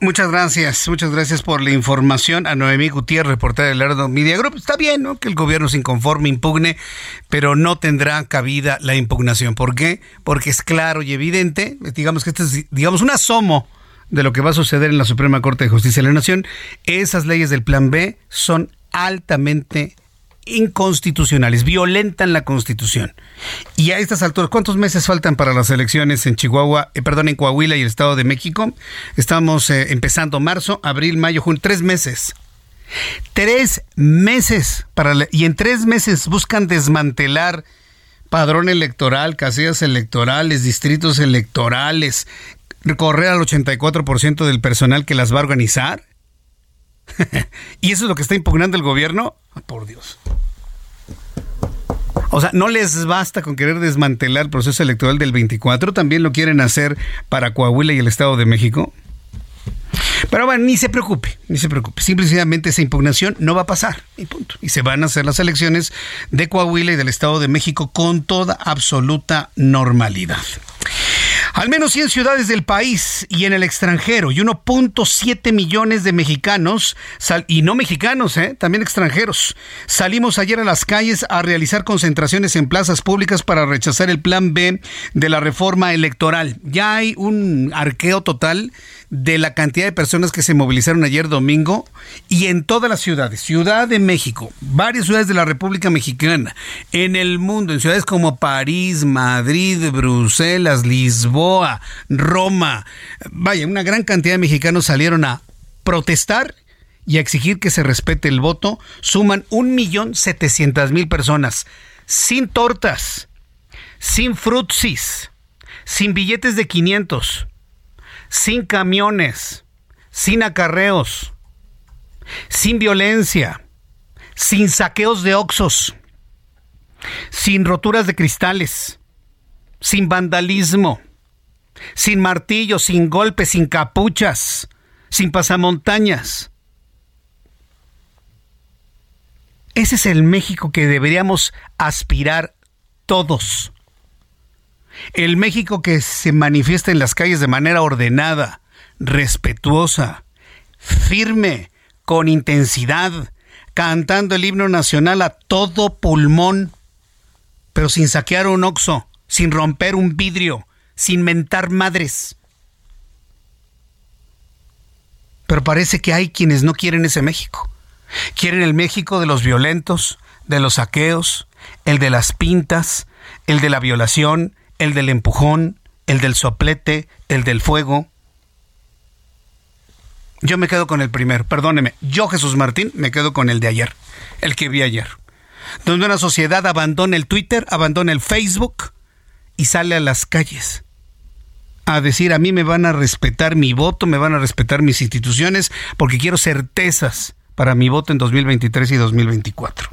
muchas gracias, muchas gracias por la información a Noemí Gutiérrez, reportera del Herdo Media Group. Está bien, ¿no? Que el gobierno se inconforme, impugne, pero no tendrá cabida la impugnación. ¿Por qué? Porque es claro y evidente, digamos que este es, digamos, un asomo de lo que va a suceder en la Suprema Corte de Justicia de la Nación. Esas leyes del Plan B son altamente inconstitucionales, violentan la Constitución. Y a estas alturas, ¿cuántos meses faltan para las elecciones en Chihuahua, eh, perdón, en Coahuila y el Estado de México? Estamos eh, empezando marzo, abril, mayo, junio, tres meses. Tres meses para y en tres meses buscan desmantelar padrón electoral, casillas electorales, distritos electorales, recorrer al 84% del personal que las va a organizar. ¿Y eso es lo que está impugnando el gobierno? Por Dios. O sea, no les basta con querer desmantelar el proceso electoral del 24, también lo quieren hacer para Coahuila y el Estado de México. Pero bueno, ni se preocupe, ni se preocupe. Simplemente esa impugnación no va a pasar. Y punto. Y se van a hacer las elecciones de Coahuila y del Estado de México con toda absoluta normalidad. Al menos 100 ciudades del país y en el extranjero y 1.7 millones de mexicanos, y no mexicanos, ¿eh? también extranjeros, salimos ayer a las calles a realizar concentraciones en plazas públicas para rechazar el plan B de la reforma electoral. Ya hay un arqueo total de la cantidad de personas que se movilizaron ayer domingo y en todas las ciudades, Ciudad de México, varias ciudades de la República Mexicana, en el mundo, en ciudades como París, Madrid, Bruselas, Lisboa, Roma, vaya, una gran cantidad de mexicanos salieron a protestar y a exigir que se respete el voto, suman un millón setecientas mil personas, sin tortas, sin frutsis, sin billetes de 500, sin camiones, sin acarreos, sin violencia, sin saqueos de oxos, sin roturas de cristales, sin vandalismo, sin martillos, sin golpes, sin capuchas, sin pasamontañas. Ese es el México que deberíamos aspirar todos. El México que se manifiesta en las calles de manera ordenada, respetuosa, firme, con intensidad, cantando el himno nacional a todo pulmón, pero sin saquear un oxo, sin romper un vidrio, sin mentar madres. Pero parece que hay quienes no quieren ese México. Quieren el México de los violentos, de los saqueos, el de las pintas, el de la violación, el del empujón, el del soplete, el del fuego. Yo me quedo con el primero, perdóneme. Yo, Jesús Martín, me quedo con el de ayer, el que vi ayer. Donde una sociedad abandona el Twitter, abandona el Facebook y sale a las calles a decir a mí me van a respetar mi voto, me van a respetar mis instituciones, porque quiero certezas para mi voto en 2023 y 2024.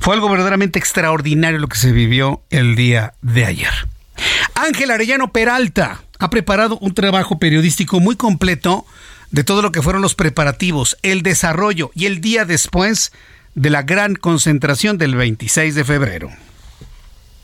Fue algo verdaderamente extraordinario lo que se vivió el día de ayer. Ángel Arellano Peralta ha preparado un trabajo periodístico muy completo de todo lo que fueron los preparativos, el desarrollo y el día después de la gran concentración del 26 de febrero.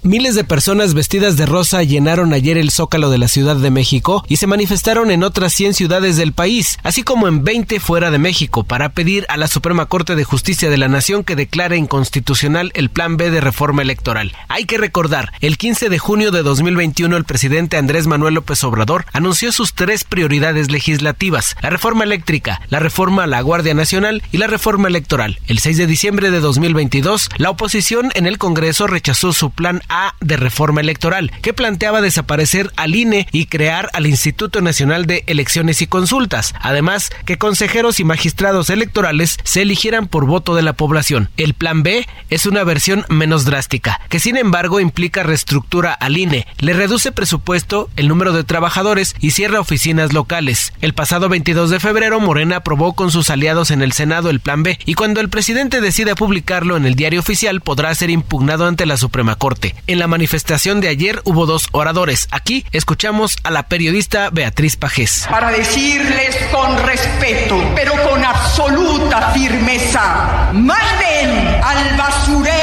Miles de personas vestidas de rosa llenaron ayer el zócalo de la Ciudad de México y se manifestaron en otras 100 ciudades del país, así como en 20 fuera de México, para pedir a la Suprema Corte de Justicia de la Nación que declare inconstitucional el Plan B de reforma electoral. Hay que recordar, el 15 de junio de 2021 el presidente Andrés Manuel López Obrador anunció sus tres prioridades legislativas, la reforma eléctrica, la reforma a la Guardia Nacional y la reforma electoral. El 6 de diciembre de 2022, la oposición en el Congreso rechazó su plan A de reforma electoral, que planteaba desaparecer al INE y crear al Instituto Nacional de Elecciones y Consultas, además que consejeros y magistrados electorales se eligieran por voto de la población. El plan B es una versión menos drástica, que sin embargo implica reestructura al INE, le reduce presupuesto, el número de trabajadores y cierra oficinas locales. El pasado 22 de febrero, Morena aprobó con sus aliados en el Senado el plan B y cuando el presidente decida publicarlo en el diario oficial podrá ser impugnado ante la Suprema Corte. En la manifestación de ayer hubo dos oradores. Aquí escuchamos a la periodista Beatriz Pajés. Para decirles con respeto, pero con absoluta firmeza, manden al basurero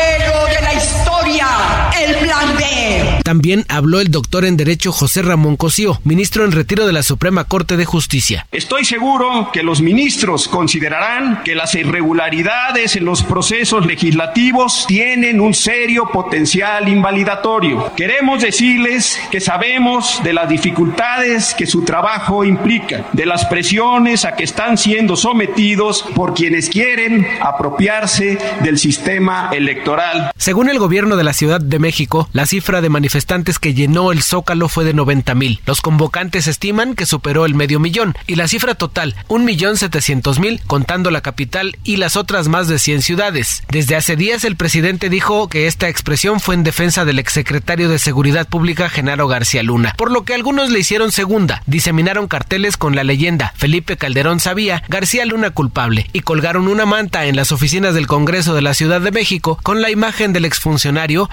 el plan B. También habló el doctor en Derecho José Ramón Cosío, ministro en retiro de la Suprema Corte de Justicia. Estoy seguro que los ministros considerarán que las irregularidades en los procesos legislativos tienen un serio potencial invalidatorio. Queremos decirles que sabemos de las dificultades que su trabajo implica, de las presiones a que están siendo sometidos por quienes quieren apropiarse del sistema electoral. Según el gobierno de la Ciudad de México, la cifra de manifestantes que llenó el Zócalo fue de 90 mil. Los convocantes estiman que superó el medio millón y la cifra total, un millón setecientos mil, contando la capital y las otras más de 100 ciudades. Desde hace días el presidente dijo que esta expresión fue en defensa del exsecretario de Seguridad Pública Genaro García Luna, por lo que algunos le hicieron segunda, diseminaron carteles con la leyenda Felipe Calderón sabía, García Luna culpable, y colgaron una manta en las oficinas del Congreso de la Ciudad de México con la imagen del exfuncionario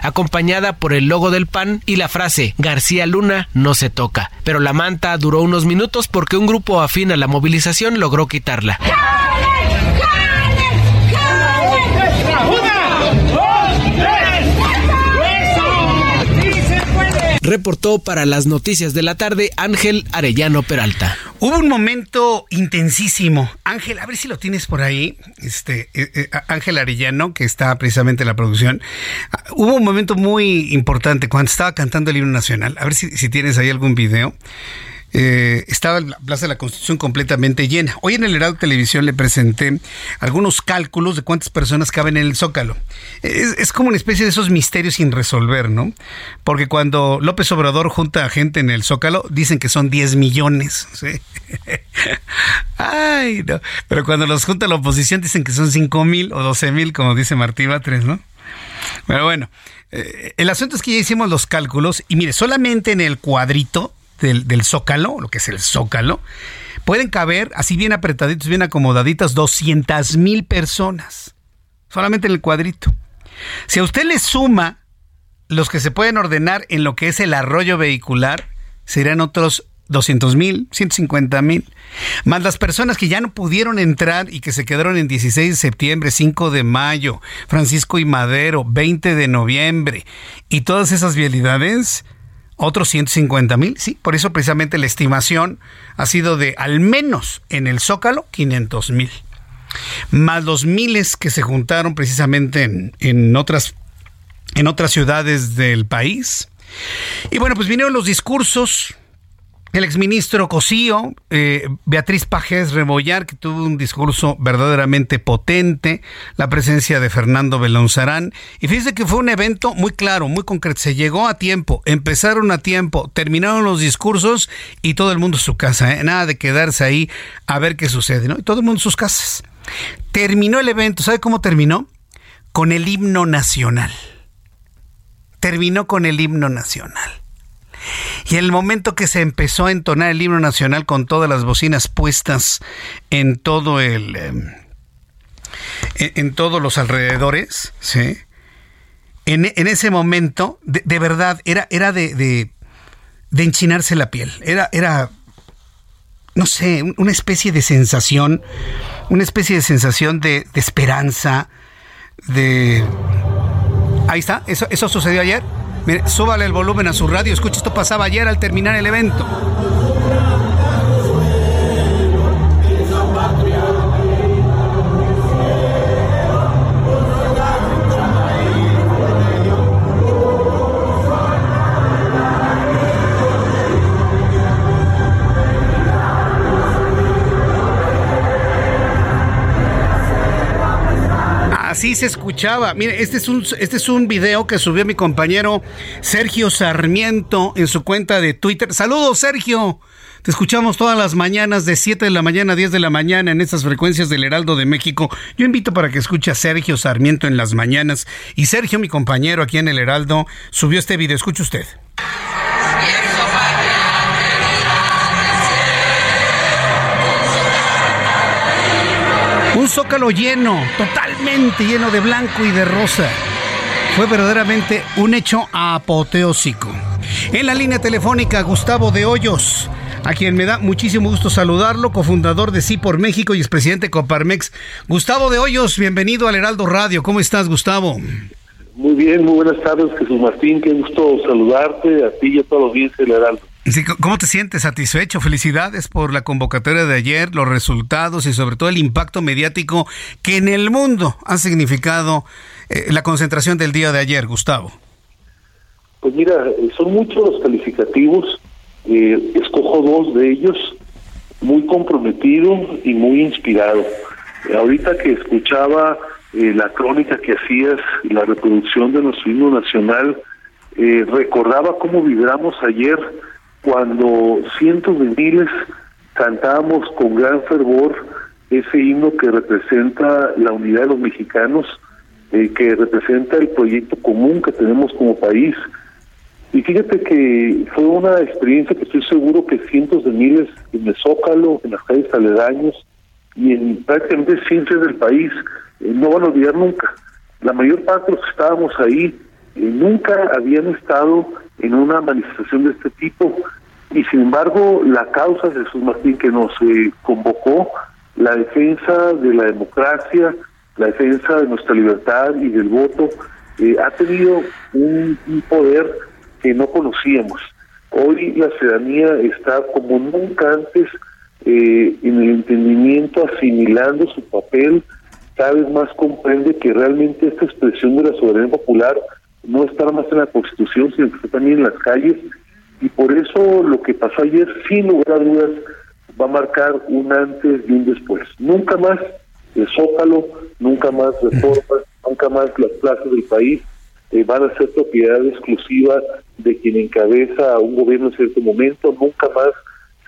por el logo del PAN y la frase García Luna no se toca. Pero la manta duró unos minutos porque un grupo afín a la movilización logró quitarla. Reportó para las noticias de la tarde Ángel Arellano Peralta. Hubo un momento intensísimo. Ángel, a ver si lo tienes por ahí. Este eh, eh, Ángel Arellano, que está precisamente en la producción. Hubo un momento muy importante cuando estaba cantando el himno nacional. A ver si, si tienes ahí algún video eh, estaba la Plaza de la Constitución completamente llena. Hoy en el Heraldo Televisión le presenté algunos cálculos de cuántas personas caben en el Zócalo. Es, como una especie de esos misterios sin resolver, ¿no? Porque cuando López Obrador junta a gente en el Zócalo, dicen que son 10 millones. Ay, no. Pero cuando los junta la oposición, dicen que son 5 mil o 12 mil, como dice Martí Batres, ¿no? Pero bueno, eh, el asunto es que ya hicimos los cálculos y mire, solamente en el cuadrito del, zócalo, lo que es el zócalo, pueden caber, así bien apretaditos, bien acomodaditas, 200 mil personas. Solamente en el cuadrito. Si a usted le suma los que se pueden ordenar en lo que es el arroyo vehicular, serán otros 200 mil, 150 mil. Más las personas que ya no pudieron entrar y que se quedaron en 16 de septiembre, 5 de mayo, Francisco y Madero, 20 de noviembre. Y todas esas vialidades otros 150 mil, sí, por eso precisamente la estimación ha sido de al menos en el Zócalo 500 mil, más los miles que se juntaron precisamente en, en, otras, en otras ciudades del país. Y bueno, pues vinieron los discursos el exministro Cosío, eh, Beatriz Pajés Rebollar, que tuvo un discurso verdaderamente potente, la presencia de Fernando Belonzarán. Y fíjese que fue un evento muy claro, muy concreto. Se llegó a tiempo, empezaron a tiempo, terminaron los discursos y todo el mundo en su casa. ¿eh? Nada de quedarse ahí a ver qué sucede, ¿no? Y todo el mundo en sus casas. Terminó el evento, ¿sabe cómo terminó? Con el himno nacional. Terminó con el himno nacional. Y en el momento que se empezó a entonar el himno nacional con todas las bocinas puestas en todo el... Em, en, todos los alrededores, ¿sí? En, ese momento, de, verdad, era, era de, de, enchinarse la piel. Era, era, no sé, una especie de sensación, una especie de sensación de, de esperanza, de... Ahí está, eso, eso sucedió ayer. Mire, súbale el volumen a su radio. Escucha, esto pasaba ayer al terminar el evento. Así se escuchaba. Mire, este es un este es un video que subió mi compañero Sergio Sarmiento en su cuenta de Twitter. Saludos, Sergio. Te escuchamos todas las mañanas de 7 de la mañana a 10 de la mañana en estas frecuencias del Heraldo de México. Yo invito para que escuche a Sergio Sarmiento en las mañanas. Y Sergio, mi compañero aquí en el Heraldo, subió este video. Escuche usted. Un zócalo lleno, lleno de blanco y de rosa. Fue verdaderamente un hecho apoteósico. En la línea telefónica, Gustavo de Hoyos, a quien me da muchísimo gusto saludarlo, cofundador de Sí por México y expresidente Coparmex. Gustavo de Hoyos, bienvenido al Heraldo Radio. ¿Cómo estás, Gustavo? Muy bien, muy buenas tardes, Jesús Martín. Qué gusto saludarte a ti y a todos los bienes del Heraldo. ¿Cómo te sientes? ¿Satisfecho? Felicidades por la convocatoria de ayer, los resultados y sobre todo el impacto mediático que en el mundo ha significado eh, la concentración del día de ayer, Gustavo. Pues mira, eh, son muchos los calificativos, eh, escojo dos de ellos, muy comprometido y muy inspirado. ahorita que escuchaba la crónica que hacías la reproducción de nuestro himno nacional, recordaba cómo vibramos ayer cuando cientos de miles cantábamos con gran fervor ese himno que representa la unidad de los mexicanos, eh, que representa el proyecto común que tenemos como país. Y fíjate que fue una experiencia que estoy seguro que cientos de miles en el Zócalo, en las calles aledaños y en prácticamente siempre del país eh, no van a olvidar nunca. La mayor parte de los que estábamos ahí eh, nunca habían estado en una manifestación de este tipo y sin embargo la causa de Jesús Martín que nos eh, convocó, la defensa de la democracia, la defensa de nuestra libertad y del voto, eh, ha tenido un, poder que no conocíamos. Hoy la ciudadanía está como nunca antes eh, en el entendimiento, asimilando su papel, cada vez más comprende que realmente esta expresión de la soberanía popular no está más en la Constitución, sino que está también en las calles Y por eso lo que pasó ayer, sin lugar a dudas, va a marcar un antes y un después. Nunca más el Zócalo, nunca más reformas, nunca más las plazas del país eh, van a ser propiedad exclusiva de quien encabeza a un gobierno en cierto momento, nunca más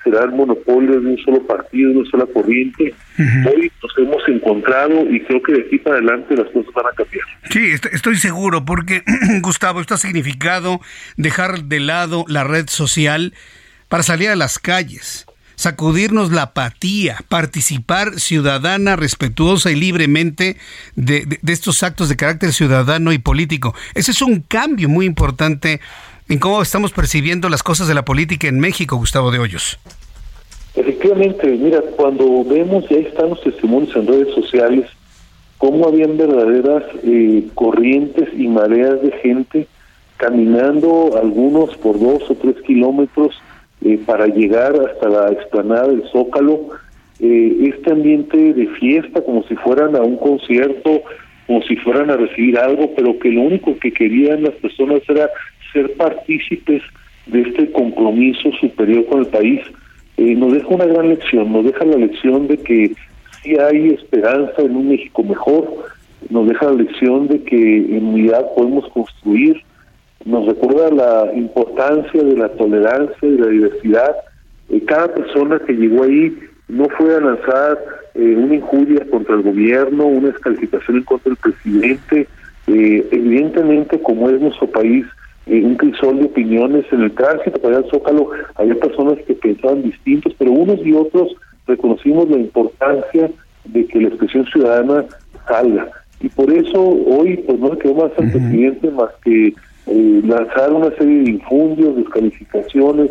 será el monopolio de un solo partido, de una sola corriente. Hoy nos hemos encontrado y creo que de aquí para adelante las cosas van a cambiar. Sí, estoy seguro, porque Gustavo, esto ha significado dejar de lado la red social para salir a las calles sacudirnos la apatía, participar ciudadana, respetuosa y libremente de, estos actos de carácter ciudadano y político. Ese es un cambio muy importante en cómo estamos percibiendo las cosas de la política en México, Gustavo de Hoyos. Efectivamente, mira, cuando vemos, y ahí están los testimonios en redes sociales, cómo habían verdaderas eh, corrientes y mareas de gente caminando algunos por dos o tres kilómetros eh, para llegar hasta la explanada del Zócalo, eh, este ambiente de fiesta, como si fueran a un concierto, como si fueran a recibir algo, pero que lo único que querían las personas era ser partícipes de este compromiso superior con el país, eh, nos deja una gran lección, nos deja la lección de que sí hay esperanza en un México mejor, nos deja la lección de que en unidad podemos construir nos recuerda la importancia de la tolerancia y la diversidad. Eh, cada persona que llegó ahí no fue a lanzar eh, una injuria contra el gobierno, una descalificación contra del presidente. Evidentemente, como es nuestro país, un crisol de opiniones en el tránsito para el Zócalo, había personas que pensaban distintos, pero unos y otros reconocimos la importancia de que la expresión ciudadana salga. Y por eso hoy pues no le quedó más al presidente más que eh, lanzar una serie de infundios, descalificaciones,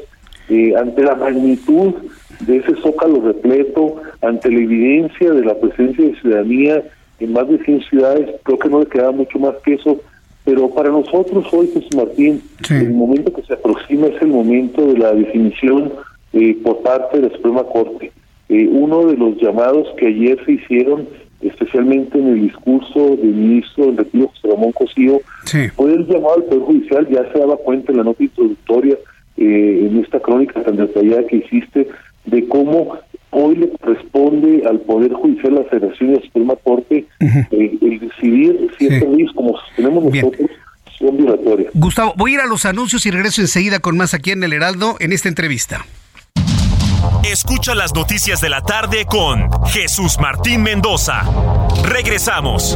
eh, ante la magnitud de ese zócalo repleto, ante la evidencia de la presencia de ciudadanía en más de 100 ciudades, creo que no le queda mucho más que eso. Pero para nosotros hoy, Jesús Martín, el momento que se aproxima es el momento de la definición eh, por parte de la Suprema Corte. Eh, uno de los llamados que ayer se hicieron especialmente en el discurso del ministro del Retiro José Ramón Cosío, fue el llamado al Poder Judicial, ya se daba cuenta en la nota introductoria, eh, en esta crónica tan detallada que hiciste, de cómo hoy le corresponde al Poder Judicial, la Federación y la Suprema Corte, eh, el decidir si sí. estos como tenemos nosotros, son violatorias. Gustavo, voy a ir a los anuncios y regreso enseguida con más aquí en El Heraldo en esta entrevista. Escucha las noticias de la tarde con Jesús Martín Mendoza. Regresamos.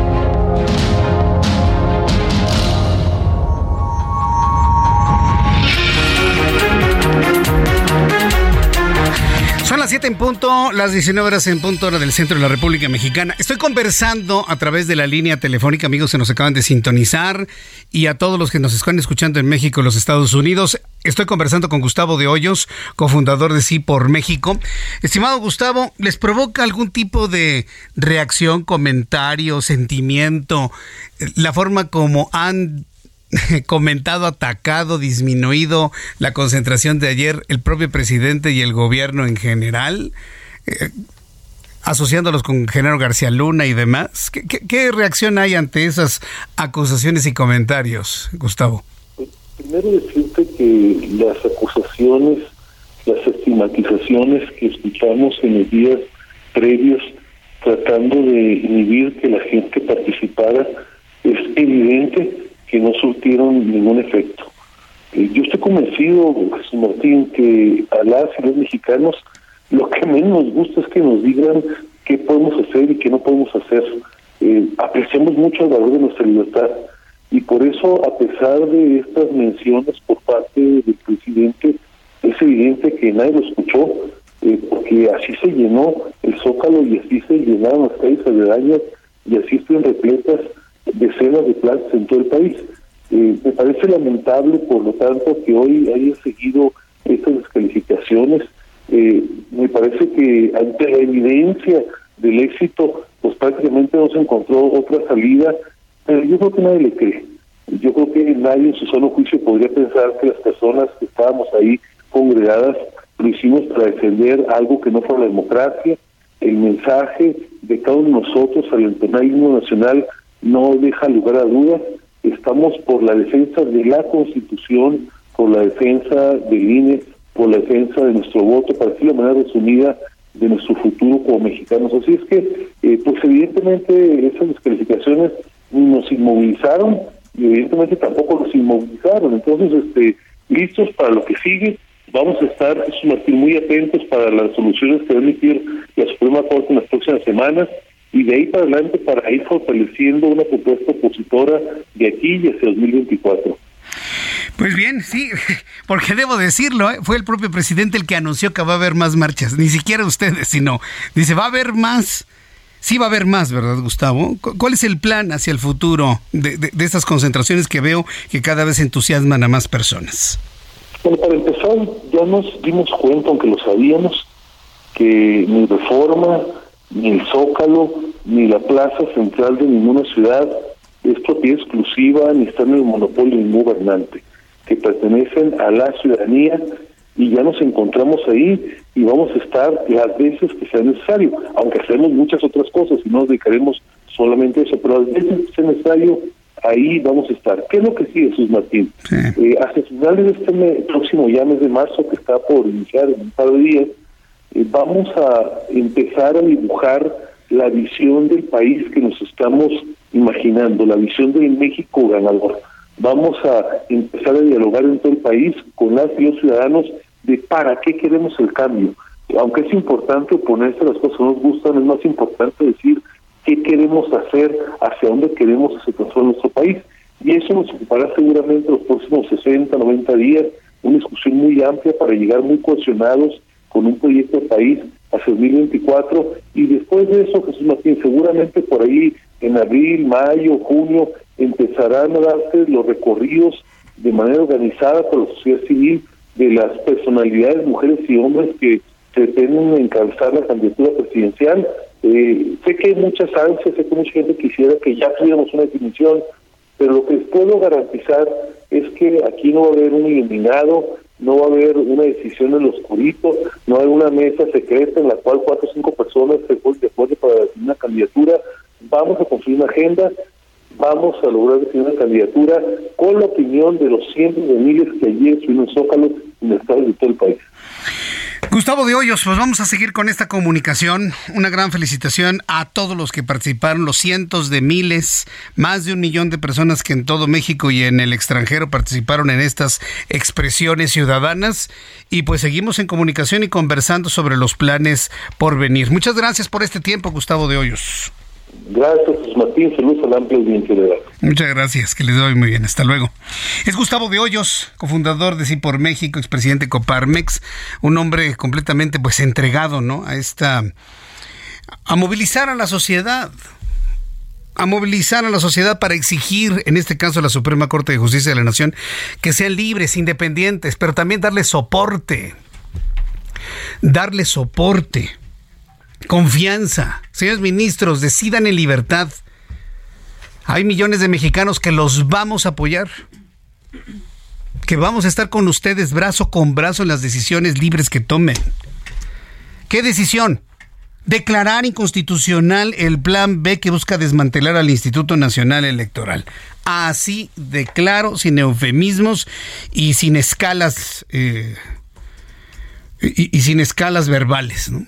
7 en punto, las 19 horas en punto hora del centro de la República Mexicana. Estoy conversando a través de la línea telefónica, amigos que nos acaban de sintonizar y a todos los que nos están escuchando en México y los Estados Unidos. Estoy conversando con Gustavo de Hoyos, cofundador de Sí por México. Estimado Gustavo, ¿les provoca algún tipo de reacción, comentario, sentimiento, la forma como han comentado, atacado, disminuido la concentración de ayer el propio presidente y el gobierno en general, eh, asociándolos con Genaro García Luna y demás. ¿Qué, reacción hay ante esas acusaciones y comentarios, Gustavo? Primero decirte que las acusaciones, las estigmatizaciones que escuchamos en los días previos tratando de inhibir que la gente participara, es evidente que no surtieron ningún efecto. Eh, yo estoy convencido, Jesús Martín, que a las y los mexicanos lo que menos nos gusta es que nos digan qué podemos hacer y qué no podemos hacer. Eh, apreciamos mucho el valor de nuestra libertad y por eso, a pesar de estas menciones por parte del presidente, es evidente que nadie lo escuchó, eh, porque así se llenó el zócalo y así se llenaron las calles aledañas y así están repletas decenas de plazas en todo el país. Eh, me parece lamentable, por lo tanto, que hoy haya seguido estas descalificaciones. Eh, me parece que ante la evidencia del éxito, pues prácticamente no se encontró otra salida, pero yo creo que nadie le cree. Yo creo que nadie en su solo juicio podría pensar que las personas que estábamos ahí congregadas lo hicimos para defender algo que no fue la democracia. El mensaje de cada uno de nosotros al entonar nacional no deja lugar a dudas. Estamos por la defensa de la Constitución, por la defensa del INE, por la defensa de nuestro voto, para decirlo de manera resumida, de nuestro futuro como mexicanos. Así es que, eh, pues evidentemente esas descalificaciones nos inmovilizaron y evidentemente tampoco nos inmovilizaron. Entonces, este, listos para lo que sigue. Vamos a estar, Jesús muy atentos para las soluciones que va a emitir la Suprema Corte en las próximas semanas y de ahí para adelante para ir fortaleciendo una propuesta opositora de aquí y hacia 2024. Pues bien, sí, porque debo decirlo, ¿eh? fue el propio presidente el que anunció que va a haber más marchas, ni siquiera ustedes, sino dice, va a haber más. Sí va a haber más, ¿verdad, Gustavo? ¿Cuál es el plan hacia el futuro de, de, estas concentraciones que veo que cada vez entusiasman a más personas? Bueno, para empezar, ya nos dimos cuenta, aunque lo sabíamos, que ni reforma, ni el Zócalo, ni la plaza central de ninguna ciudad es propiedad exclusiva ni está en el monopolio de ningún gobernante, que pertenecen a la ciudadanía y ya nos encontramos ahí y vamos a estar las veces que sea necesario, aunque hacemos muchas otras cosas y no nos dedicaremos solamente a eso, pero las veces que sea necesario, ahí vamos a estar. ¿Qué es lo que sigue, Jesús Martín? Eh, hacia finales de este mes, próximo ya mes de marzo, que está por iniciar en un par de días, eh, vamos a empezar a dibujar la visión del país que nos estamos imaginando, la visión del México ganador. Vamos a empezar a dialogar en todo el país con las y ciudadanos de para qué queremos el cambio. Aunque es importante oponerse a las cosas que nos gustan, es más importante decir qué queremos hacer, hacia dónde queremos que se transforme nuestro país. Y eso nos ocupará seguramente los próximos 60, 90 días, una discusión muy amplia para llegar muy cohesionados con un proyecto de país hacia 2024 y después de eso, Jesús Martín, seguramente por ahí en abril, mayo, junio empezarán a darse los recorridos de manera organizada por la sociedad civil de las personalidades, mujeres y hombres que pretenden encabezar la candidatura presidencial. Eh, sé que hay muchas ansias, sé que mucha gente quisiera que ya tuviéramos una definición, pero lo que puedo garantizar es que aquí no va a haber un iluminado, no va a haber una decisión en lo oscurito, no hay una mesa secreta en la cual cuatro o cinco personas se ponen de acuerdo para definir una candidatura. Vamos a construir una agenda, vamos a lograr definir una candidatura con la opinión de los cientos de miles que allí estuvieron en Zócalo en el estado de todo el país. Gustavo de Hoyos, pues vamos a seguir con esta comunicación. Una gran felicitación a todos los que participaron, los cientos de miles, más de un millón de personas que en todo México y en el extranjero participaron en estas expresiones ciudadanas. Y pues seguimos en comunicación y conversando sobre los planes por venir. Muchas gracias por este tiempo, Gustavo de Hoyos. Gracias, Martín. Saludos al amplio audiencia de Muchas gracias, que les doy muy bien. Hasta luego. Es Gustavo de Hoyos, cofundador de Sí por México, expresidente Coparmex, un hombre completamente pues entregado, ¿no? A esta a movilizar a la sociedad a movilizar a la sociedad para exigir, en este caso la Suprema Corte de Justicia de la Nación, que sean libres, independientes, pero también darle soporte. Darle soporte Confianza. Señores ministros, decidan en libertad. Hay millones de mexicanos que los vamos a apoyar. Que vamos a estar con ustedes brazo con brazo en las decisiones libres que tomen. ¿Qué decisión? Declarar inconstitucional el plan B que busca desmantelar al Instituto Nacional Electoral. Así de claro, sin eufemismos y sin escalas eh, y, y sin escalas verbales. ¿no?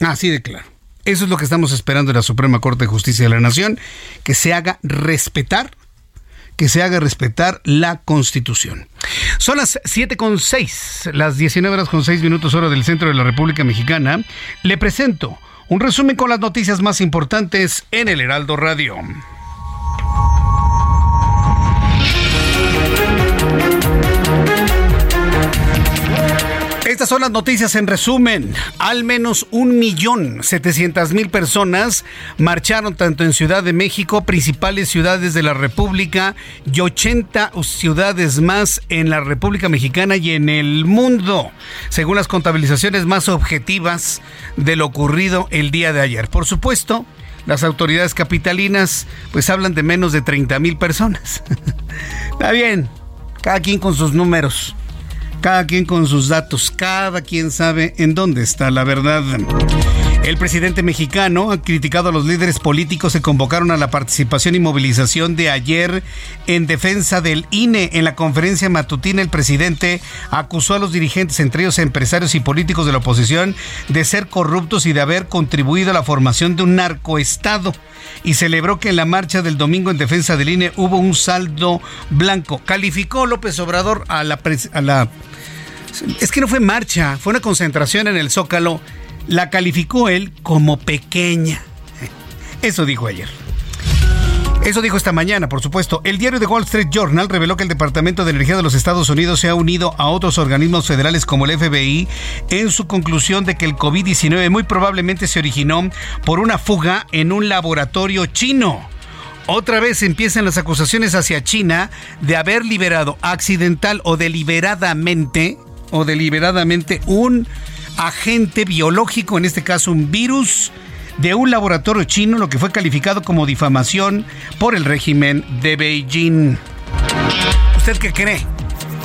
Así de claro. Eso es lo que estamos esperando de la Suprema Corte de Justicia de la Nación, que se haga respetar, que se haga respetar la Constitución. Son las 7 con 6, las 19 horas con 6 minutos hora del centro de la República Mexicana. Le presento un resumen con las noticias más importantes en el Heraldo Radio. Son las noticias en resumen. Al menos un millón setecientas mil personas marcharon tanto en Ciudad de México, principales ciudades de la República y 80 ciudades más en la República Mexicana y en el mundo, según las contabilizaciones más objetivas de lo ocurrido el día de ayer. Por supuesto, las autoridades capitalinas pues hablan de menos de 30 mil personas. Está bien, cada quien con sus números cada quien con sus datos, cada quien sabe en dónde está la verdad. El presidente mexicano ha criticado a los líderes políticos que convocaron a la participación y movilización de ayer en defensa del INE. En la conferencia matutina, el presidente acusó a los dirigentes, entre ellos empresarios y políticos de la oposición, de ser corruptos y de haber contribuido a la formación de un narcoestado y celebró que en la marcha del domingo en defensa del INE hubo un saldo blanco. Calificó López Obrador a la, a la... Es que no fue marcha, fue una concentración en el Zócalo. La calificó él como pequeña. Eso dijo ayer. Eso dijo esta mañana, por supuesto. El diario The Wall Street Journal reveló que el Departamento de Energía de los Estados Unidos se ha unido a otros organismos federales como el FBI en su conclusión de que el COVID-19 muy probablemente se originó por una fuga en un laboratorio chino. Otra vez empiezan las acusaciones hacia China de haber liberado accidental o deliberadamente o deliberadamente un agente biológico, en este caso un virus de un laboratorio chino, lo que fue calificado como difamación por el régimen de Beijing. ¿Usted qué cree?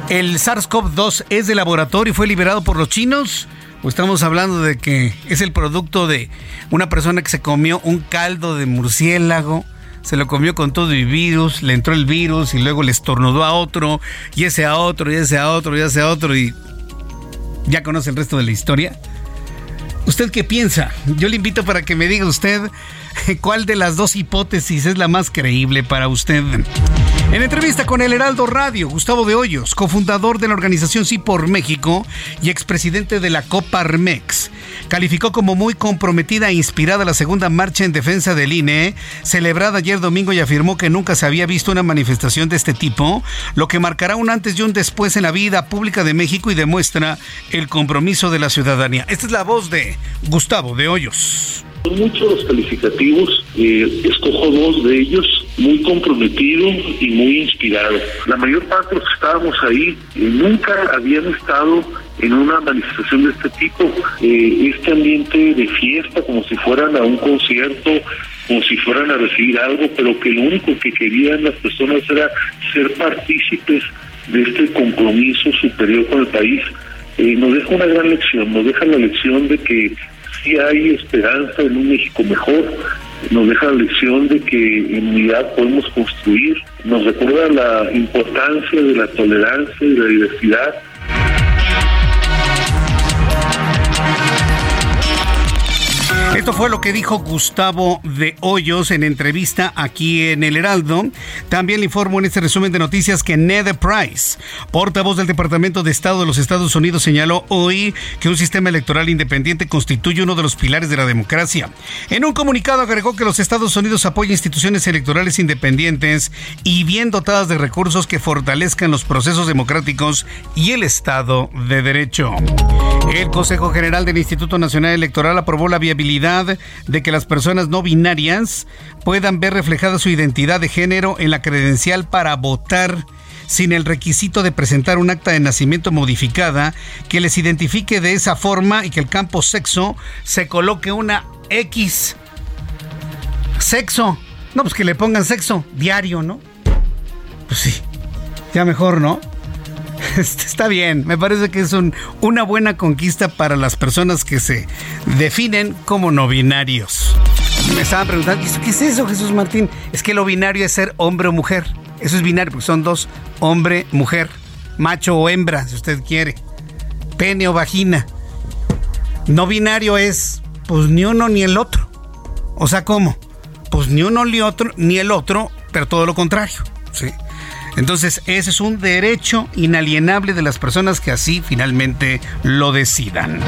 ¿El SARS-CoV-2 es de laboratorio y fue liberado por los chinos? ¿O estamos hablando de que es el producto de una persona que se comió un caldo de murciélago? Se lo comió con todo el virus, le entró el virus y luego le estornudó a otro, y ese a otro, y ese a otro, y ese a otro, y ya conoce el resto de la historia. ¿Usted qué piensa? Yo le invito para que me diga usted cuál de las dos hipótesis es la más creíble para usted. En entrevista con el Heraldo Radio, Gustavo de Hoyos, cofundador de la organización Sí por México y expresidente de la Coparmex, calificó como muy comprometida e inspirada la segunda marcha en defensa del INE, celebrada ayer domingo y afirmó que nunca se había visto una manifestación de este tipo, lo que marcará un antes y un después en la vida pública de México y demuestra el compromiso de la ciudadanía. Esta es la voz de Gustavo de Hoyos. Son muchos los calificativos, eh, escojo dos de ellos, muy comprometido y muy inspirado. La mayor parte de los que estábamos ahí eh, nunca habían estado en una manifestación de este tipo. Eh, este ambiente de fiesta, como si fueran a un concierto, como si fueran a recibir algo, pero que lo único que querían las personas era ser partícipes de este compromiso superior con el país. nos deja una gran lección, nos deja la lección de que si hay esperanza en un México mejor, nos deja la lección de que en unidad podemos construir, nos recuerda la importancia de la tolerancia y la diversidad Esto fue lo que dijo Gustavo de Hoyos en entrevista aquí en El Heraldo. También le informo en este resumen de noticias que Ned Price, portavoz del Departamento de Estado de los Estados Unidos, señaló hoy que un sistema electoral independiente constituye uno de los pilares de la democracia. En un comunicado agregó que los Estados Unidos apoyan instituciones electorales independientes y bien dotadas de recursos que fortalezcan los procesos democráticos y el Estado de Derecho. El Consejo General del Instituto Nacional Electoral aprobó la viabilidad de que las personas no binarias puedan ver reflejada su identidad de género en la credencial para votar sin el requisito de presentar un acta de nacimiento modificada que les identifique de esa forma y que el campo sexo se coloque una X. Sexo. No, pues que le pongan sexo diario, ¿no? Pues sí. Ya mejor, ¿no? Este, está bien, me parece que es una buena conquista para las personas que se definen como no binarios. Me estaban preguntando, ¿qué es eso, Jesús Martín? Es que lo binario es ser hombre o mujer. Eso es binario, porque son dos, hombre, mujer, macho o hembra, si usted quiere, pene o vagina. No binario es, pues ni uno ni el otro. O sea, ¿cómo? Pues ni uno ni otro, ni el otro, pero todo lo contrario. ¿sí? Entonces, ese es un derecho inalienable de las personas que así finalmente lo decidan.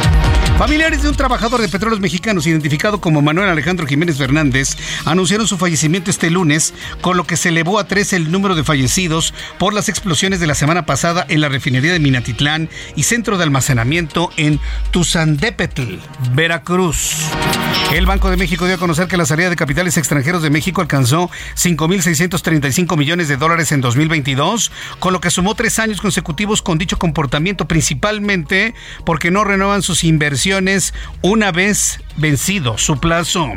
Familiares de un trabajador de petróleos mexicanos identificado como Manuel Alejandro Jiménez Fernández anunciaron su fallecimiento este lunes, con lo que se elevó a tres el número de fallecidos por las explosiones de la semana pasada en la refinería de Minatitlán y centro de almacenamiento en Tuzandépetl, Veracruz. El Banco de México dio a conocer que la salida de capitales extranjeros de México alcanzó 5.635 millones de dólares en 2022, con lo que sumó tres años consecutivos con dicho comportamiento, principalmente porque no renuevan sus inversiones una vez vencido su plazo.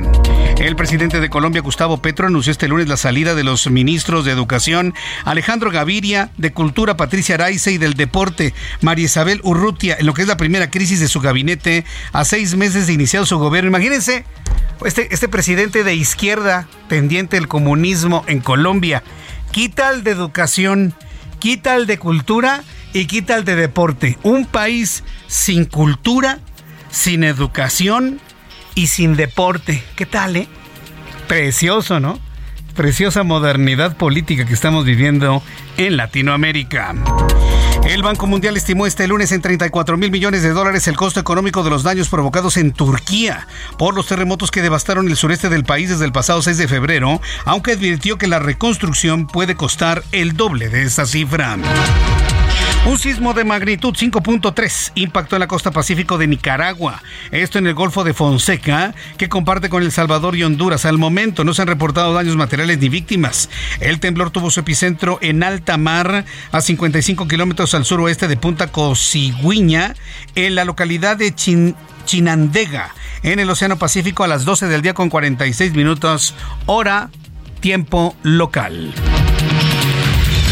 El presidente de Colombia, Gustavo Petro, anunció este lunes la salida de los ministros de Educación, Alejandro Gaviria, de Cultura, Patricia Araiza y del Deporte, María Isabel Urrutia, en lo que es la primera crisis de su gabinete a seis meses de iniciado su gobierno. Imagínense, este, este presidente de izquierda, tendiente del comunismo en Colombia, quita el de educación, quita el de cultura y quita el de deporte. Un país sin cultura sin educación y sin deporte. ¿Qué tal, eh? Precioso, ¿no? Preciosa modernidad política que estamos viviendo en Latinoamérica. El Banco Mundial estimó este lunes en 34 mil millones de dólares el costo económico de los daños provocados en Turquía por los terremotos que devastaron el sureste del país desde el pasado 6 de febrero, aunque advirtió que la reconstrucción puede costar el doble de esa cifra. Un sismo de magnitud 5.3 impactó en la costa pacífico de Nicaragua, esto en el Golfo de Fonseca, que comparte con El Salvador y Honduras. Al momento no se han reportado daños materiales ni víctimas. El temblor tuvo su epicentro en alta mar, a 55 kilómetros al suroeste de Punta Cosigüiña, en la localidad de Chinandega, en el Océano Pacífico, a las 12 del día con 46 minutos, hora, tiempo local.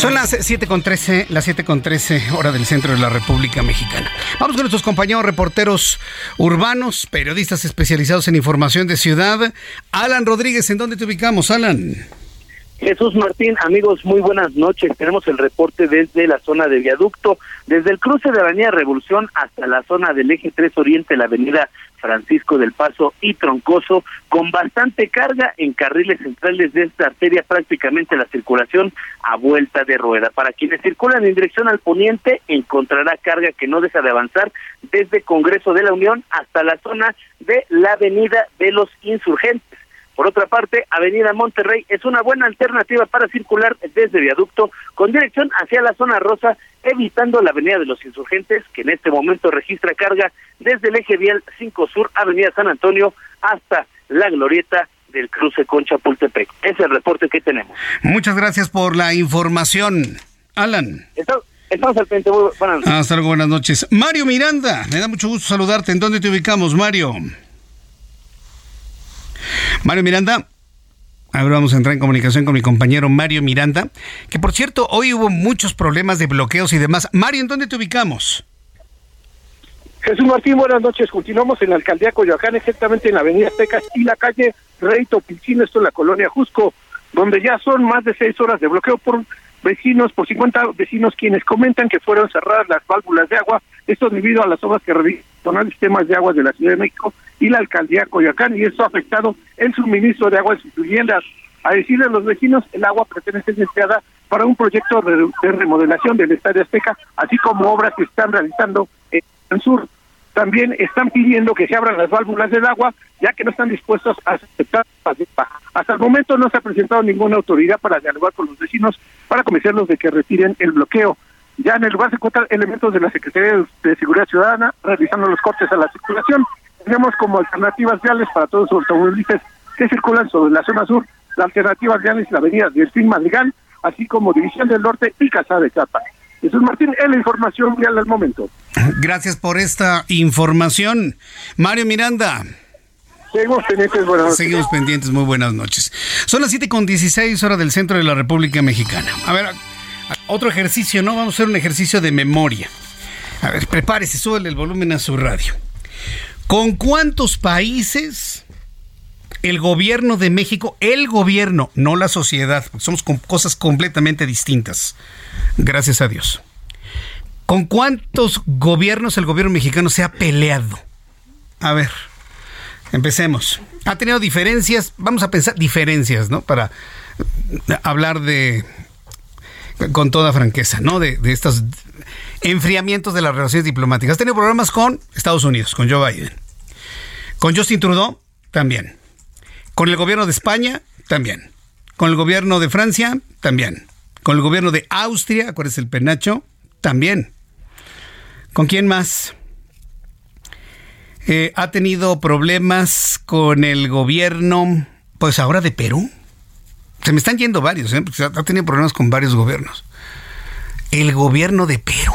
Son las 7 con 13, las 7 con 13 hora del centro de la República Mexicana. Vamos con nuestros compañeros reporteros urbanos, periodistas especializados en información de ciudad. Alan Rodríguez, ¿en dónde te ubicamos, Alan? Jesús Martín, amigos, muy buenas noches. Tenemos el reporte desde la zona de viaducto, desde el cruce de Avenida Revolución hasta la zona del eje 3 Oriente, la Avenida Francisco del Paso y Troncoso, con bastante carga en carriles centrales de esta arteria, prácticamente la circulación a vuelta de rueda. Para quienes circulan en dirección al poniente, encontrará carga que no deja de avanzar desde Congreso de la Unión hasta la zona de la Avenida de los Insurgentes. Por otra parte, Avenida Monterrey es una buena alternativa para circular desde viaducto con dirección hacia la zona rosa, evitando la Avenida de los Insurgentes, que en este momento registra carga desde el eje vial 5 Sur, Avenida San Antonio, hasta la glorieta del cruce con Chapultepec. Ese es el reporte que tenemos. Muchas gracias por la información. Alan. Estamos al frente. Buenas noches. Hasta luego, buenas noches. Mario Miranda, me da mucho gusto saludarte. ¿En dónde te ubicamos, Mario? Mario Miranda. Ahora vamos a entrar en comunicación con mi compañero Mario Miranda, que por cierto, hoy hubo muchos problemas de bloqueos y demás. Mario, ¿en dónde te ubicamos? Jesús Martín, buenas noches. Continuamos en la alcaldía Coyoacán, exactamente en la avenida Tecas y la calle Rey Topilcino, esto en la colonia Jusco, donde ya son más de seis horas de bloqueo por vecinos, por 50 vecinos quienes comentan que fueron cerradas las válvulas de agua, esto debido a las obras que realizan los sistemas de agua de la Ciudad de México y la alcaldía Coyoacán, y esto ha afectado el suministro de agua en sus viviendas. A decirle a los vecinos, el agua pretende ser empleada para un proyecto de remodelación del Estadio Azteca, así como obras que están realizando en el sur. También están pidiendo que se abran las válvulas del agua, ya que no están dispuestos a aceptar. Hasta el momento no se ha presentado ninguna autoridad para dialogar con los vecinos para convencerlos de que retiren el bloqueo. Ya en el lugar se encuentran elementos de la Secretaría de Seguridad Ciudadana realizando los cortes a la circulación. Tenemos como alternativas viales para todos los automovilistas que circulan sobre la zona sur, la alternativa viales la avenida Delfín Madrigal, así como División del Norte y Casada de Chapa. Jesús Martín, es la información vial al momento. Gracias por esta información. Mario Miranda. Seguimos pendientes, buenas noches. Seguimos pendientes, muy buenas noches. Son las 7 con 16 horas del centro de la República Mexicana. A ver, otro ejercicio, ¿no? Vamos a hacer un ejercicio de memoria. A ver, prepárese, súbele el volumen a su radio. ¿Con cuántos países El gobierno de México, el gobierno, no la sociedad, somos con cosas completamente distintas. Gracias a Dios. ¿Con cuántos gobiernos el gobierno mexicano se ha peleado? A ver, empecemos. Ha tenido diferencias, vamos a pensar diferencias, ¿no? Para hablar de, con toda franqueza, ¿no? De, estos enfriamientos de las relaciones diplomáticas. Ha tenido problemas con Estados Unidos, con Joe Biden. Con Justin Trudeau, también. Con el gobierno de España, también. Con el gobierno de Francia, también. Con el gobierno de Austria, acuérdense el penacho, también. ¿Con quién más? Eh, ha tenido problemas con el gobierno, pues ahora de Perú. Se me están yendo varios, ¿eh? ha tenido problemas con varios gobiernos. El gobierno de Perú.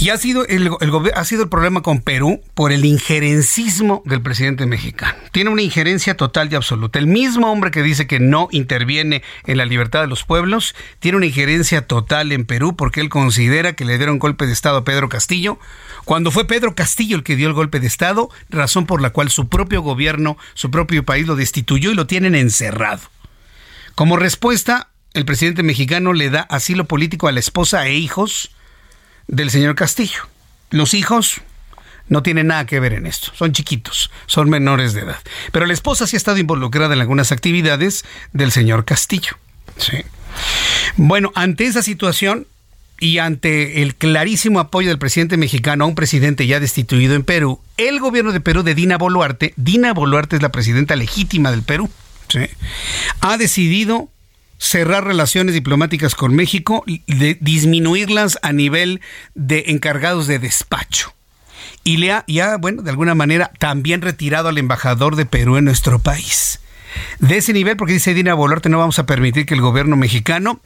Y ha sido el, ha sido el problema con Perú por el injerencismo del presidente mexicano. Tiene una injerencia total y absoluta. El mismo hombre que dice que no interviene en la libertad de los pueblos, tiene una injerencia total en Perú porque él considera que le dieron golpe de Estado a Pedro Castillo, cuando fue Pedro Castillo el que dio el golpe de Estado, razón por la cual su propio gobierno, su propio país lo destituyó y lo tienen encerrado. Como respuesta, el presidente mexicano le da asilo político a la esposa e hijos, del señor Castillo. Los hijos no tienen nada que ver en esto, son chiquitos, son menores de edad. Pero la esposa sí ha estado involucrada en algunas actividades del señor Castillo. Sí. Bueno, ante esa situación y ante el clarísimo apoyo del presidente mexicano a un presidente ya destituido en Perú, el gobierno de Perú de Dina Boluarte, Dina Boluarte es la presidenta legítima del Perú, ¿sí? ha decidido cerrar relaciones diplomáticas con México y disminuirlas a nivel de encargados de despacho. Y le ha, ya, bueno, de alguna manera también retirado al embajador de Perú en nuestro país. De ese nivel, porque dice Dina Boluarte, no vamos a permitir que el gobierno mexicano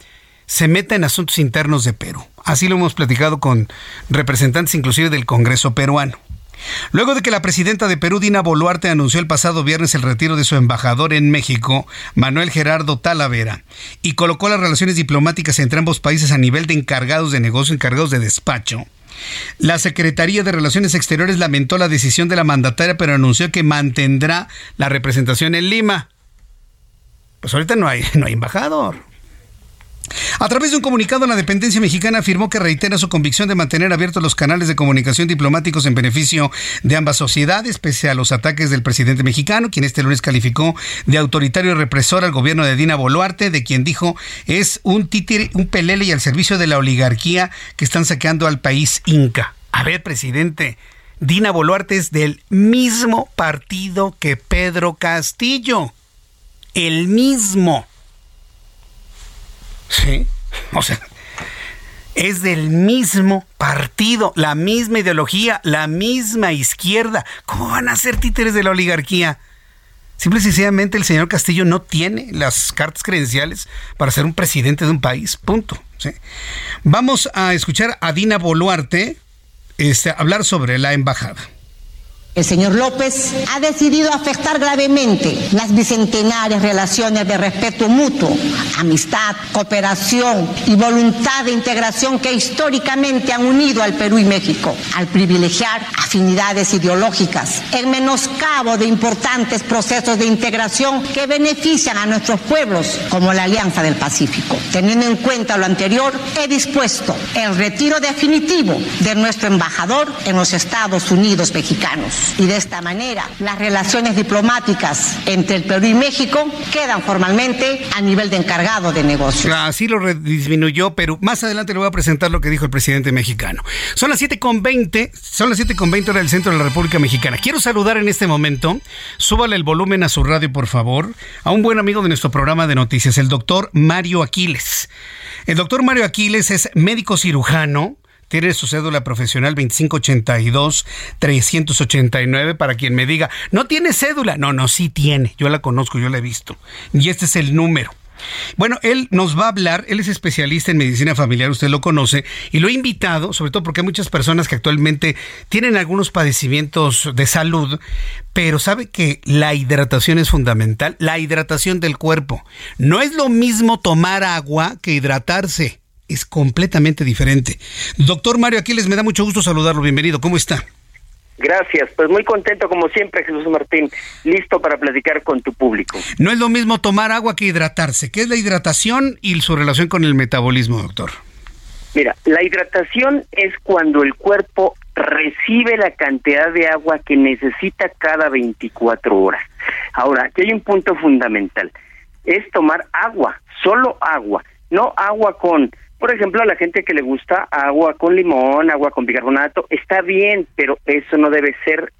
se meta en asuntos internos de Perú. Así lo hemos platicado con representantes inclusive del Congreso peruano. Luego de que la presidenta de Perú, Dina Boluarte, anunció el pasado viernes el retiro de su embajador en México, Manuel Gerardo Talavera, y colocó las relaciones diplomáticas entre ambos países a nivel de encargados de negocio, encargados de despacho, la Secretaría de Relaciones Exteriores lamentó la decisión de la mandataria, pero anunció que mantendrá la representación en Lima. Pues ahorita no hay, no hay embajador. A través de un comunicado, la dependencia mexicana afirmó que reitera su convicción de mantener abiertos los canales de comunicación diplomáticos en beneficio de ambas sociedades, pese a los ataques del presidente mexicano, quien este lunes calificó de autoritario y represor al gobierno de Dina Boluarte, de quien dijo es un títere, un pelele y al servicio de la oligarquía que están saqueando al país inca. A ver, presidente, Dina Boluarte es del mismo partido que Pedro Castillo. El mismo. Sí, o sea, es del mismo partido, la misma ideología, la misma izquierda. ¿Cómo van a ser títeres de la oligarquía? Simple y sencillamente el señor Castillo no tiene las cartas credenciales para ser un presidente de un país. Punto. Vamos a escuchar a Dina Boluarte este, hablar sobre la embajada. El señor López ha decidido afectar gravemente las bicentenarias relaciones de respeto mutuo, amistad, cooperación y voluntad de integración que históricamente han unido al Perú y México, al privilegiar afinidades ideológicas, en menoscabo de importantes procesos de integración que benefician a nuestros pueblos, como la Alianza del Pacífico. Teniendo en cuenta lo anterior, he dispuesto el retiro definitivo de nuestro embajador en los Estados Unidos mexicanos y de esta manera las relaciones diplomáticas entre el Perú y México quedan formalmente a nivel de encargado de negocios. Así lo disminuyó Perú. Más adelante le voy a presentar lo que dijo el presidente mexicano. Son las 7.20, son las 7.20 hora del centro de la República Mexicana. Quiero saludar en este momento, súbale el volumen a su radio por favor, a un buen amigo de nuestro programa de noticias, el doctor Mario Aquiles. El doctor Mario Aquiles es médico cirujano, tiene su cédula profesional 2582-389 para quien me diga, no tiene cédula. No, no, sí tiene. Yo la conozco, yo la he visto. Y este es el número. Bueno, él nos va a hablar, él es especialista en medicina familiar, usted lo conoce, y lo he invitado, sobre todo porque hay muchas personas que actualmente tienen algunos padecimientos de salud, pero sabe que la hidratación es fundamental, la hidratación del cuerpo. No es lo mismo tomar agua que hidratarse es completamente diferente. Doctor Mario Aquiles, me da mucho gusto saludarlo. Bienvenido. ¿Cómo está? Gracias, pues muy contento como siempre, Jesús Martín, listo para platicar con tu público. No es lo mismo tomar agua que hidratarse. ¿Qué es la hidratación y su relación con el metabolismo, doctor? Mira, la hidratación es cuando el cuerpo recibe la cantidad de agua que necesita cada 24 horas. Ahora, aquí hay un punto fundamental, es tomar agua, solo agua, no agua con por ejemplo, a la gente que le gusta agua con limón, agua con bicarbonato, está bien, pero eso no debe ser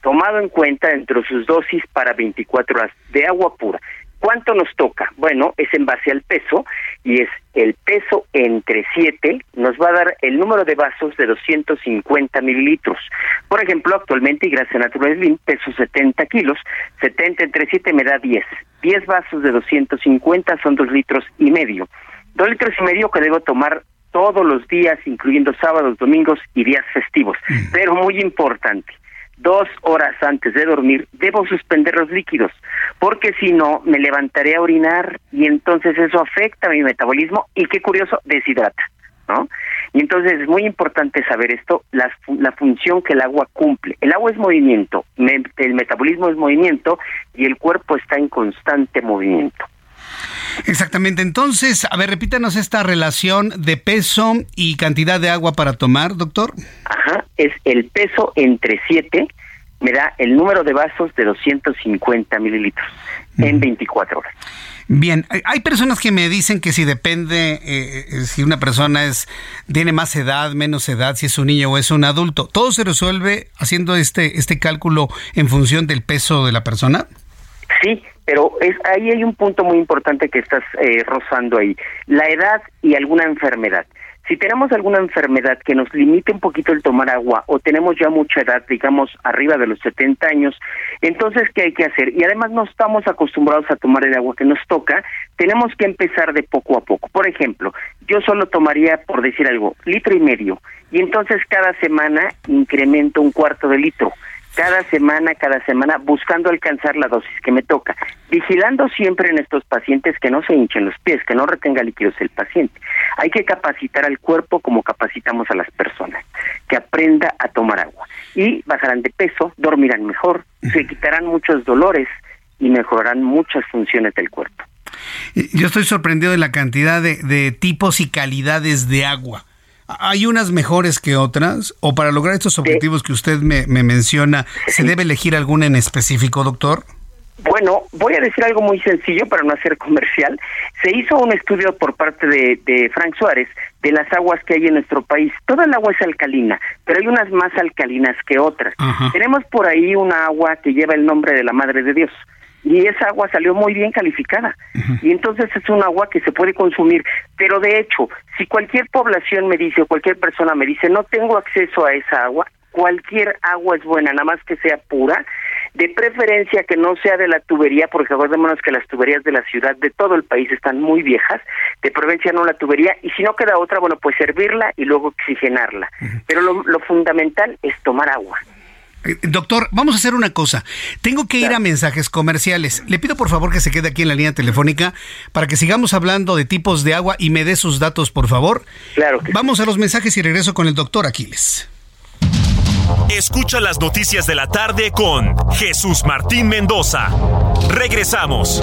tomado en cuenta dentro de sus dosis para 24 horas de agua pura. ¿Cuánto nos toca? Bueno, es en base al peso y es el peso entre 7 nos va a dar el número de vasos de 250 mililitros. Por ejemplo, actualmente, y gracias a Natural Slim, peso 70 kilos, 70 entre 7 me da 10. 10 vasos de 250 son 2 litros y medio. Dos litros y medio que debo tomar todos los días, incluyendo sábados, domingos y días festivos. Pero muy importante, dos horas antes de dormir debo suspender los líquidos, porque si no me levantaré a orinar y entonces eso afecta a mi metabolismo y qué curioso, deshidrata. ¿No? Y entonces es muy importante saber esto, la, la función que el agua cumple. El agua es movimiento, el metabolismo es movimiento y el cuerpo está en constante movimiento. Exactamente. Entonces, a ver, repítanos esta relación de peso y cantidad de agua para tomar, doctor. Ajá, es el peso entre 7 me da el número de vasos de 250 mililitros en 24 horas. Bien, hay personas que me dicen que si depende eh, eh, si una persona es tiene más edad, menos edad, si es un niño o es un adulto, todo se resuelve haciendo este este cálculo en función del peso de la persona. Sí, pero es ahí hay un punto muy importante que estás eh, rozando ahí, la edad y alguna enfermedad. Si tenemos alguna enfermedad que nos limite un poquito el tomar agua o tenemos ya mucha edad, digamos arriba de los 70 años, entonces ¿qué hay que hacer? Y además no estamos acostumbrados a tomar el agua que nos toca, tenemos que empezar de poco a poco. Por ejemplo, yo solo tomaría, por decir algo, litro y medio, y entonces cada semana incremento un cuarto de litro cada semana, cada semana, buscando alcanzar la dosis que me toca, vigilando siempre en estos pacientes que no se hinchen los pies, que no retenga líquidos el paciente. Hay que capacitar al cuerpo como capacitamos a las personas, que aprenda a tomar agua. Y bajarán de peso, dormirán mejor, se quitarán muchos dolores y mejorarán muchas funciones del cuerpo. Yo estoy sorprendido de la cantidad de, de tipos y calidades de agua. ¿Hay unas mejores que otras? ¿O para lograr estos objetivos que usted me, menciona, se debe elegir alguna en específico, doctor? Bueno, voy a decir algo muy sencillo para no hacer comercial. Se hizo un estudio por parte de, de, Frank Suárez de las aguas que hay en nuestro país. Toda el agua es alcalina, pero hay unas más alcalinas que otras. Tenemos por ahí una agua que lleva el nombre de la Madre de Dios y esa agua salió muy bien calificada. Y entonces es un agua que se puede consumir. Pero de hecho, si cualquier población me dice o cualquier persona me dice no tengo acceso a esa agua, cualquier agua es buena, nada más que sea pura, de preferencia que no sea de la tubería, porque acordémonos que las tuberías de la ciudad de todo el país están muy viejas, de preferencia no la tubería, y si no queda otra, bueno, pues servirla y luego oxigenarla. Pero lo fundamental es tomar agua. Doctor, vamos a hacer una cosa. Tengo que ir a mensajes comerciales. Le pido por favor que se quede aquí en la línea telefónica para que sigamos hablando de tipos de agua y me dé sus datos, por favor. Claro. vamos a los mensajes y regreso con el doctor Aquiles. Escucha las noticias de la tarde con Jesús Martín Mendoza. Regresamos.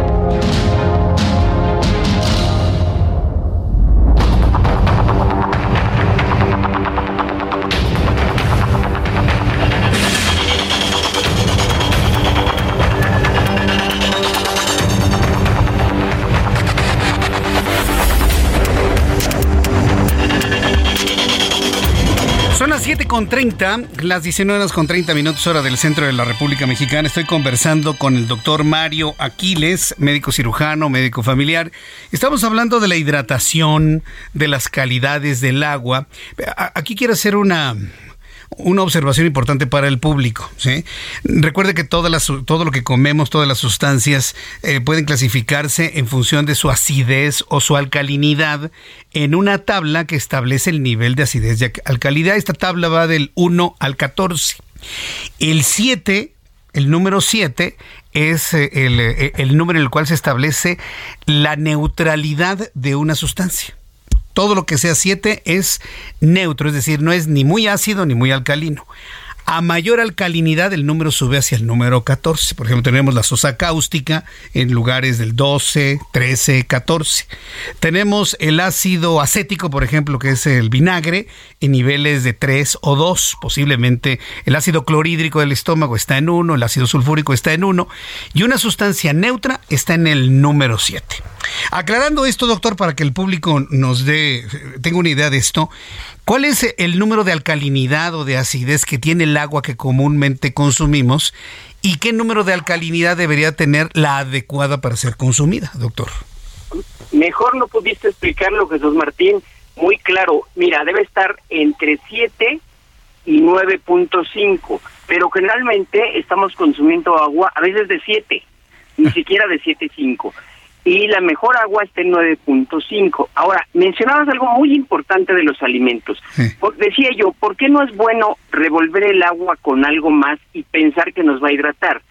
Las 7 con 30, las 19 horas con 30 minutos hora del centro de la República Mexicana. Estoy conversando con el doctor Mario Aquiles, médico cirujano, médico familiar. Estamos hablando de la hidratación, de las calidades del agua. Aquí quiero hacer una, una observación importante para el público. ¿sí? Recuerde que todo lo que comemos, todas las sustancias eh, pueden clasificarse en función de su acidez o su alcalinidad en una tabla que establece el nivel de acidez y alcalinidad. Esta tabla va del 1 al 14. El 7, el número 7, es eh, eh, el número en el cual se establece la neutralidad de una sustancia todo lo que sea 7 es neutro, es decir, no es ni muy ácido ni muy alcalino. A mayor alcalinidad, el número sube hacia el número 14. Por ejemplo, tenemos la sosa cáustica en lugares del 12, 13, 14. Tenemos el ácido acético, por ejemplo, que es el vinagre, en niveles de 3 o 2. Posiblemente el ácido clorhídrico del estómago está en 1, el ácido sulfúrico está en 1 y una sustancia neutra está en el número 7. Aclarando esto, doctor, para que el público nos dé, tenga una idea de esto, ¿cuál es el número de alcalinidad o de acidez que tiene el agua que comúnmente consumimos? ¿Y qué número de alcalinidad debería tener la adecuada para ser consumida, doctor? Mejor no pudiste explicarlo, Jesús Martín, muy claro. Mira, debe estar entre 7 y 9.5, pero generalmente estamos consumiendo agua a veces de 7, ni siquiera de 7.5 y la mejor agua está en 9.5. Ahora, mencionabas algo muy importante de los alimentos. decía yo, ¿por qué no es bueno revolver el agua con algo más y pensar que nos va a hidratar?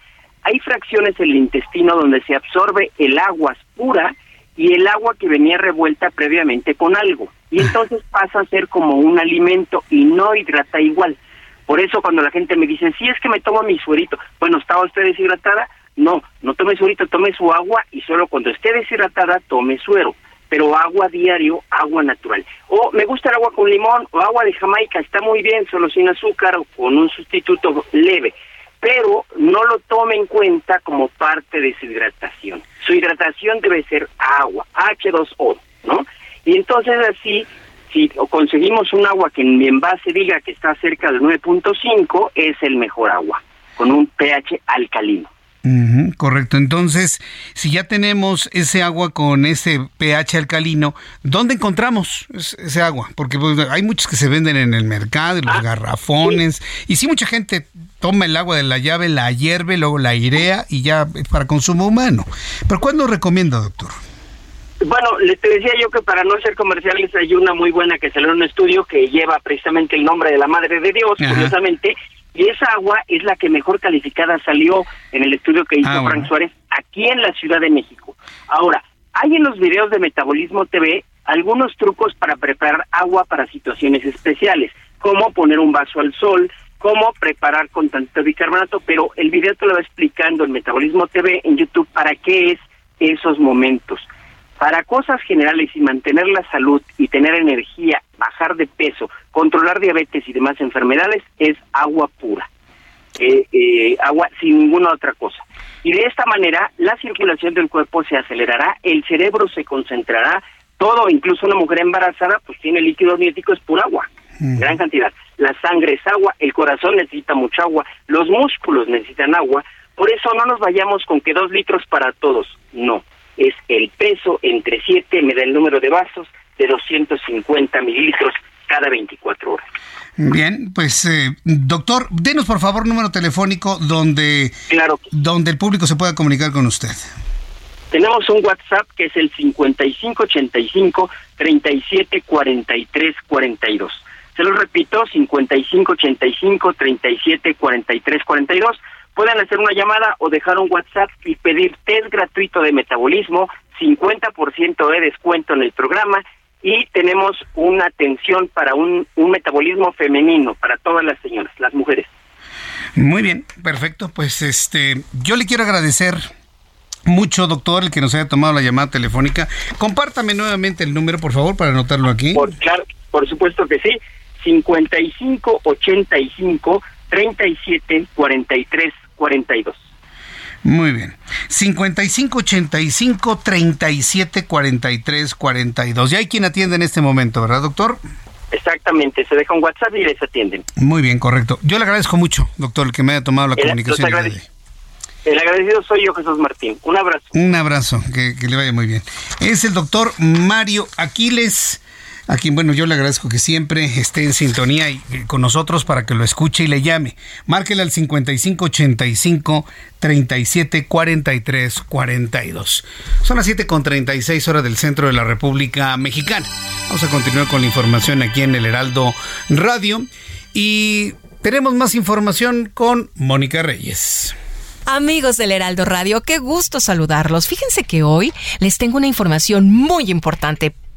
Hay fracciones en el intestino donde se absorbe el agua pura y el agua que venía revuelta previamente con algo. Y entonces pasa a ser como un alimento y no hidrata igual. Por eso cuando la gente me dice, si es que me tomo mi suerito, bueno, ¿estaba usted deshidratada? No, no tome suerito, tome su agua y solo cuando esté deshidratada tome suero. Pero agua diario, agua natural. O me gusta el agua con limón o agua de Jamaica, está muy bien, solo sin azúcar o con un sustituto leve. Pero no lo tome en cuenta como parte de su hidratación. Su hidratación debe ser agua, H2O, ¿no? Y entonces así si conseguimos un agua que en mi envase diga que está cerca del 9.5, es el mejor agua, con un pH alcalino correcto. Entonces, si ya tenemos ese agua con ese pH alcalino, ¿dónde encontramos ese agua? Porque pues, hay muchos que se venden en el mercado, en los ah, garrafones, y sí mucha gente toma el agua de la llave, la hierve, luego la airea y ya es para consumo humano. ¿Pero cuándo recomienda, doctor? Bueno, le te decía yo que para no ser comerciales hay una muy buena que salió en un estudio que lleva precisamente el nombre de la Madre de Dios, curiosamente, y esa agua es la que mejor calificada salió en el estudio que hizo ah, Frank Suárez aquí en la Ciudad de México. Ahora, hay en los videos de Metabolismo TV algunos trucos para preparar agua para situaciones especiales, como poner un vaso al sol, cómo preparar con tanto bicarbonato, pero el video te lo va explicando en Metabolismo TV en YouTube para qué es esos momentos. Para cosas generales y mantener la salud y tener energía, bajar de peso, controlar diabetes y demás enfermedades es agua pura. Eh, eh, agua sin ninguna otra cosa. Y de esta manera la circulación del cuerpo se acelerará, el cerebro se concentrará, todo, incluso una mujer embarazada, pues tiene líquido amniótico, es pura agua, gran cantidad. La sangre es agua, el corazón necesita mucha agua, los músculos necesitan agua, por eso no nos vayamos con que dos litros para todos, no es el peso entre 7, me da el número de vasos, de 250 mililitros cada 24 horas. Bien, pues eh, doctor, denos por favor número telefónico donde, claro donde el público se pueda comunicar con usted. Tenemos un WhatsApp que es el 5585 374342. Se lo repito, 5585 374342 puedan hacer una llamada o dejar un WhatsApp y pedir test gratuito de metabolismo, 50% de descuento en el programa y tenemos una atención para un, un metabolismo femenino para todas las señoras, las mujeres. Muy bien, perfecto. Pues este, yo le quiero agradecer mucho, doctor, el que nos haya tomado la llamada telefónica. Compártame nuevamente el número, por favor, para anotarlo aquí. Por, claro, por supuesto que sí. 5585 37 43 42. Muy bien. 5585 37 43 42. Ya hay quien atiende en este momento, ¿verdad, doctor? Exactamente, se deja un WhatsApp y les atienden. Muy bien, correcto. Yo le agradezco mucho, doctor, el que me haya tomado la comunicación. El agradecido soy yo, Jesús Martín. Un abrazo. Un abrazo, que, que le vaya muy bien. Es el doctor Mario Aquiles a quien, bueno, yo le agradezco que siempre esté en sintonía y, con nosotros para que lo escuche y le llame. Márquele al 5585 37 43 42. Son las 7 con 36 horas del centro de la República Mexicana. Vamos a continuar con la información aquí en el Heraldo Radio y tenemos más información con Mónica Reyes. Amigos del Heraldo Radio, qué gusto saludarlos. Fíjense que hoy les tengo una información muy importante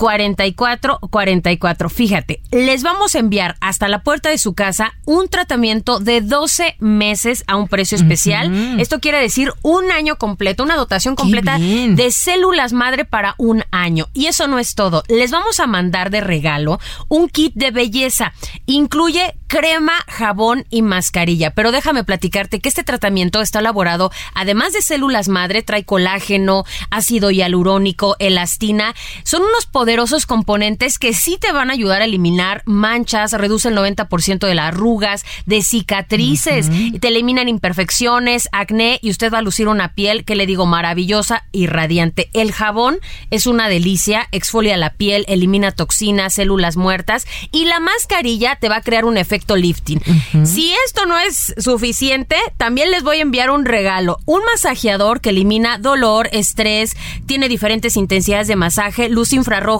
44 44. Fíjate, les vamos a enviar hasta la puerta de su casa un tratamiento de 12 meses a un precio especial. Esto quiere decir un año completo, una dotación completa de células madre para un año. Y eso no es todo. Les vamos a mandar de regalo un kit de belleza. Incluye crema, jabón y mascarilla. Pero déjame platicarte que este tratamiento está elaborado, además de células madre, trae colágeno, ácido hialurónico, elastina. Son unos poderosos componentes que sí te van a ayudar a eliminar manchas, reduce el 90% de las arrugas, de cicatrices, te eliminan imperfecciones, acné y usted va a lucir una piel que le digo maravillosa y radiante. El jabón es una delicia, exfolia la piel, elimina toxinas, células muertas y la mascarilla te va a crear un efecto lifting. Si esto no es suficiente, también les voy a enviar un regalo, un masajeador que elimina dolor, estrés, tiene diferentes intensidades de masaje, luz infrarroja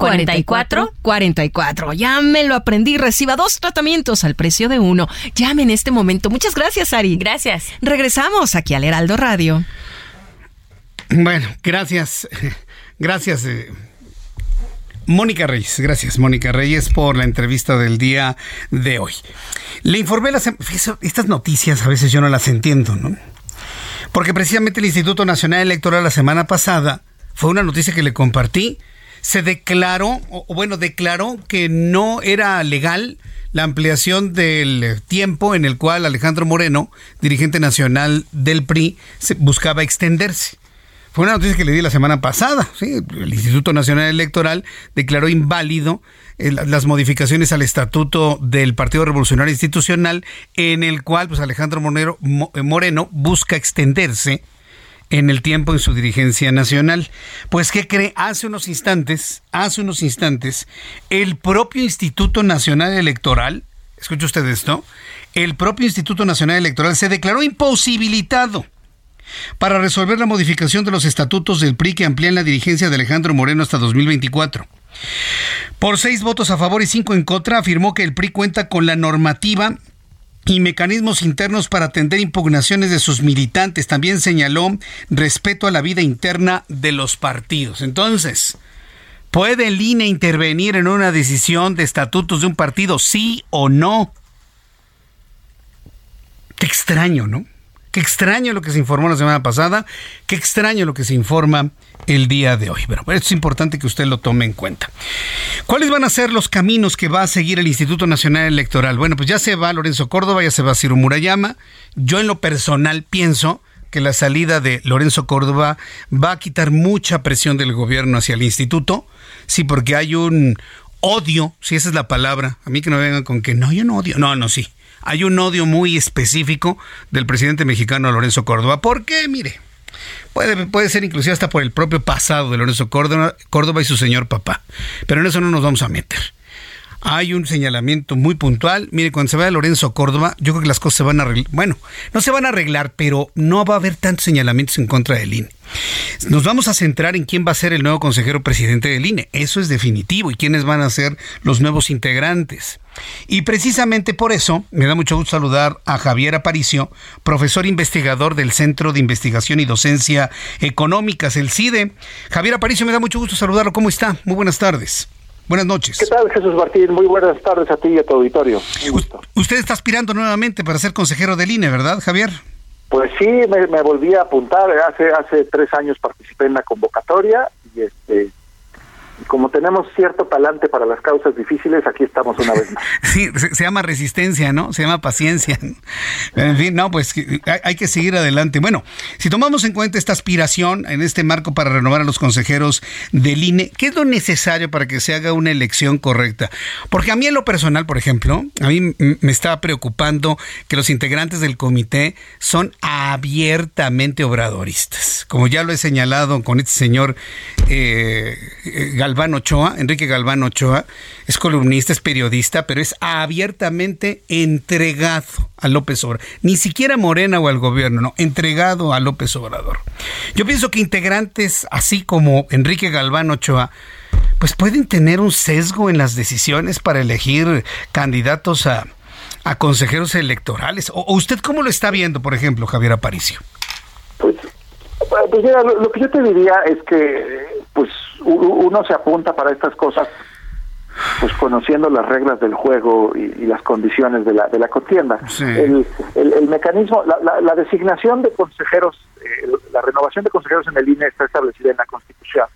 44 44. Ya me lo aprendí. Reciba dos tratamientos al precio de uno. Llame en este momento. Muchas gracias, Ari. Gracias. Regresamos aquí al Heraldo Radio. Bueno, gracias. Gracias. Eh, Mónica Reyes, gracias Mónica Reyes por la entrevista del día de hoy. Le informé las, estas noticias a veces yo no las entiendo, ¿no? Porque precisamente el Instituto Nacional Electoral la semana pasada fue una noticia que le compartí se declaró, o bueno, declaró que no era legal la ampliación del tiempo en el cual Alejandro Moreno, dirigente nacional del PRI, buscaba extenderse. Fue una noticia que le di la semana pasada. El Instituto Nacional Electoral declaró inválido eh, las modificaciones al estatuto del Partido Revolucionario Institucional en el cual pues, Alejandro Moreno busca extenderse en el tiempo en su dirigencia nacional. Pues, ¿qué cree? Hace unos instantes, hace unos instantes, el propio Instituto Nacional Electoral, escuche usted esto, el propio Instituto Nacional Electoral se declaró imposibilitado para resolver la modificación de los estatutos del PRI que amplían la dirigencia de Alejandro Moreno hasta 2024. Por seis votos a favor y cinco en contra, afirmó que el PRI cuenta con la normativa y mecanismos internos para atender impugnaciones de sus militantes. También señaló respeto a la vida interna de los partidos. Entonces, ¿puede el INE intervenir en una decisión de estatutos de un partido, sí o no? Qué extraño, ¿no? Qué extraño lo que se informó la semana pasada, qué extraño lo que se informa el día de hoy. Pero es importante que usted lo tome en cuenta. ¿Cuáles van a ser los caminos que va a seguir el Instituto Nacional Electoral? Bueno, pues ya se va Lorenzo Córdoba, ya se va Ciro Murayama. Yo en lo personal pienso que la salida de Lorenzo Córdoba va a quitar mucha presión del gobierno hacia el instituto, sí, porque hay un odio, si esa es la palabra, a mí que no vengan con que no, yo no odio, no, no, sí, hay un odio muy específico del presidente mexicano Lorenzo Córdoba. ¿Por qué? Mire, puede, puede ser inclusive hasta por el propio pasado de Lorenzo Córdoba, Córdoba y su señor papá. Pero en eso no nos vamos a meter hay un señalamiento muy puntual. Mire, cuando se vaya Lorenzo Córdoba, yo creo que las cosas se van a arreglar. Bueno, no se van a arreglar, pero no va a haber tantos señalamientos en contra del INE. Nos vamos a centrar en quién va a ser el nuevo consejero presidente del INE. Eso es definitivo. Y quiénes van a ser los nuevos integrantes. Y precisamente por eso me da mucho gusto saludar a Javier Aparicio, profesor investigador del Centro de Investigación y Docencia Económicas, el CIDE. Javier Aparicio, me da mucho gusto saludarlo. ¿Cómo está? Muy buenas tardes. Buenas noches. ¿Qué tal, Jesús Martín? Muy buenas tardes a ti y a tu auditorio. Usted está aspirando nuevamente para ser consejero del INE, ¿verdad, Javier? Pues sí, me, me, volví a apuntar. Hace hace tres años participé en la convocatoria y este como tenemos cierto talante para las causas difíciles, aquí estamos una vez más. Sí, se, llama resistencia, ¿no? Se llama paciencia. En fin, no, pues hay, que seguir adelante. Bueno, si tomamos en cuenta esta aspiración en este marco para renovar a los consejeros del INE, ¿qué es lo necesario para que se haga una elección correcta? Porque a mí en lo personal, por ejemplo, a mí me está preocupando que los integrantes del comité son abiertamente obradoristas. Como ya lo he señalado con este señor eh, eh Galván Ochoa, Enrique Galván Ochoa, es columnista, es periodista, pero es abiertamente entregado a López Obrador. Ni siquiera Morena o al gobierno, no, entregado a López Obrador. Yo pienso que integrantes así como Enrique Galván Ochoa, pues pueden tener un sesgo en las decisiones para elegir candidatos a, consejeros electorales. ¿O usted cómo lo está viendo, por ejemplo, Javier Aparicio? Pues, pues mira, lo, que yo te diría es que pues uno se apunta para estas cosas pues conociendo las reglas del juego y, las condiciones de la, de la contienda. El, el, mecanismo, la, la, designación de consejeros, eh, la renovación de consejeros en el INE está establecida en la Constitución.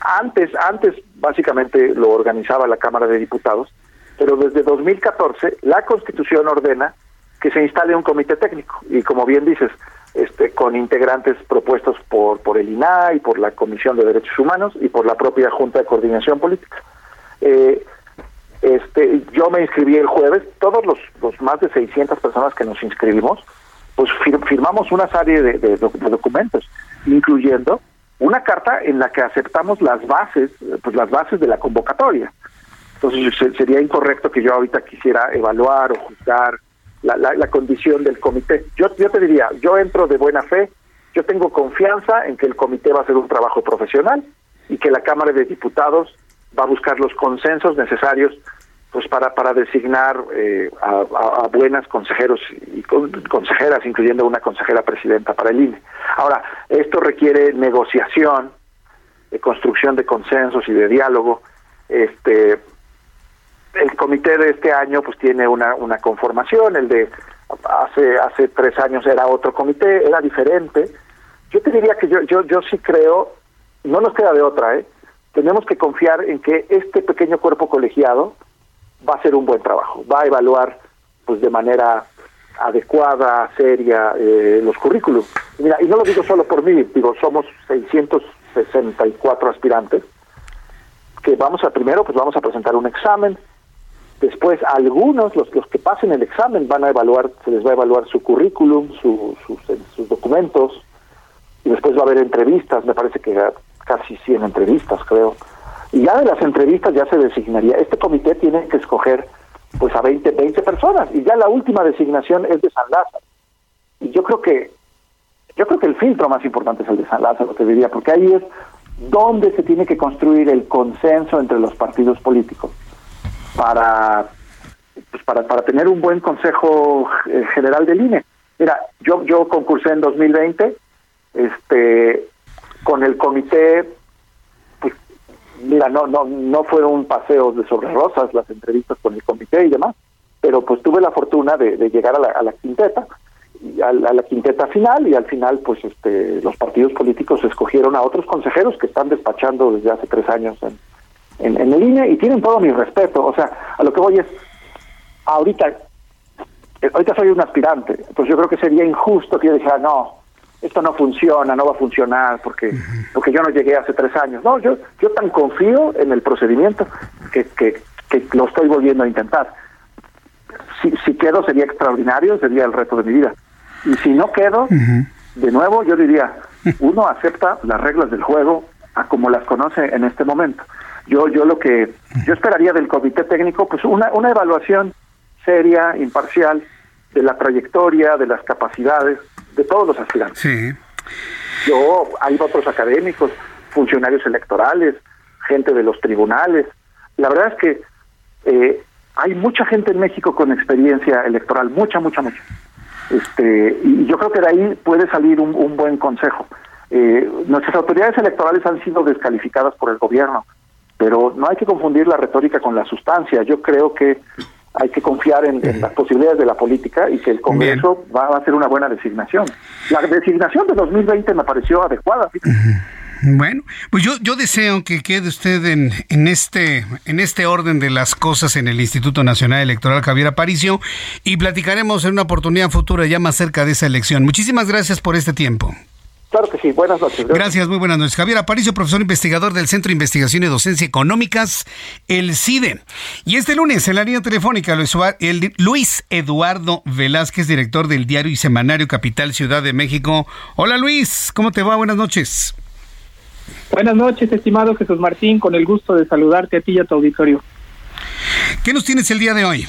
Antes, antes básicamente lo organizaba la Cámara de Diputados, pero desde 2014 la Constitución ordena que se instale un comité técnico y como bien dices, este, con integrantes propuestos por, por el INAI, por la Comisión de Derechos Humanos y por la propia Junta de Coordinación Política. Eh, este, yo me inscribí el jueves, todos los, los más de 600 personas que nos inscribimos, pues firmamos una serie de, documentos, incluyendo una carta en la que aceptamos las bases, pues las bases de la convocatoria. Entonces sería incorrecto que yo ahorita quisiera evaluar o juzgar la, la, condición del comité. Yo, yo te diría, yo entro de buena fe yo tengo confianza en que el comité va a hacer un trabajo profesional y que la Cámara de Diputados va a buscar los consensos necesarios pues para para designar eh, a, buenas consejeros y consejeras, incluyendo una consejera presidenta para el INE. Ahora, esto requiere negociación, de construcción de consensos y de diálogo. Este, el comité de este año pues tiene una, una conformación, el de hace hace tres años era otro comité, era diferente. Yo te diría que yo yo yo sí creo, no nos queda de otra, ¿eh? Tenemos que confiar en que este pequeño cuerpo colegiado va a hacer un buen trabajo, va a evaluar pues de manera adecuada, seria, eh, los currículums. Mira, y no lo digo solo por mí, digo, somos 664 aspirantes, que vamos a, primero, pues vamos a presentar un examen, después algunos, los, los que pasen el examen, van a evaluar, se les va a evaluar su currículum, su, sus, sus documentos, y después va a haber entrevistas, me parece que casi 100 entrevistas, creo y ya de las entrevistas ya se designaría. Este comité tiene que escoger pues a 20, 20 personas y ya la última designación es de San Lázaro. Y yo creo que yo creo que el filtro más importante es el de San Lázaro, te diría, porque ahí es donde se tiene que construir el consenso entre los partidos políticos para pues para, para tener un buen consejo eh, general del INE. Mira, yo yo concursé en 2020 este con el comité mira, no, no, no fue un paseo de sobre rosas las entrevistas con el comité y demás, pero pues tuve la fortuna de, llegar a la, quinteta, a, la quinteta final y al final pues este los partidos políticos escogieron a otros consejeros que están despachando desde hace tres años en, en, en el INE y tienen todo mi respeto, o sea, a lo que voy es, ahorita, eh, ahorita soy un aspirante, pues yo creo que sería injusto que yo dijera, no, esto no funciona, no va a funcionar porque porque yo no llegué hace tres años. No, yo yo tan confío en el procedimiento que, que, que lo estoy volviendo a intentar. Si, si quedo sería extraordinario, sería el reto de mi vida. Y si no quedo, de nuevo yo diría, uno acepta las reglas del juego a como las conoce en este momento. Yo yo lo que yo esperaría del comité técnico pues una una evaluación seria, imparcial de la trayectoria, de las capacidades de todos los aspirantes. Sí. Yo, hay otros académicos, funcionarios electorales, gente de los tribunales. La verdad es que eh, hay mucha gente en México con experiencia electoral, mucha, mucha, mucha. Este, y yo creo que de ahí puede salir un, buen consejo. Eh, nuestras autoridades electorales han sido descalificadas por el gobierno, pero no hay que confundir la retórica con la sustancia. Yo creo que hay que confiar en, las posibilidades de la política y que el Congreso va a hacer una buena designación. La designación de 2020 me pareció adecuada. Bueno, pues yo, yo deseo que quede usted en, en, este, en este orden de las cosas en el Instituto Nacional Electoral Javier Aparicio y platicaremos en una oportunidad futura ya más cerca de esa elección. Muchísimas gracias por este tiempo. Claro que sí, buenas noches. Gracias. muy buenas noches. Javier Aparicio, profesor investigador del Centro de Investigación y Docencia Económicas, el CIDE. Y este lunes en la línea telefónica, el Luis Eduardo Velázquez, director del diario y semanario Capital Ciudad de México. Hola Luis, ¿cómo te va? Buenas noches. Buenas noches, estimado Jesús Martín, con el gusto de saludarte a ti y a tu auditorio. ¿Qué nos tienes el día de hoy?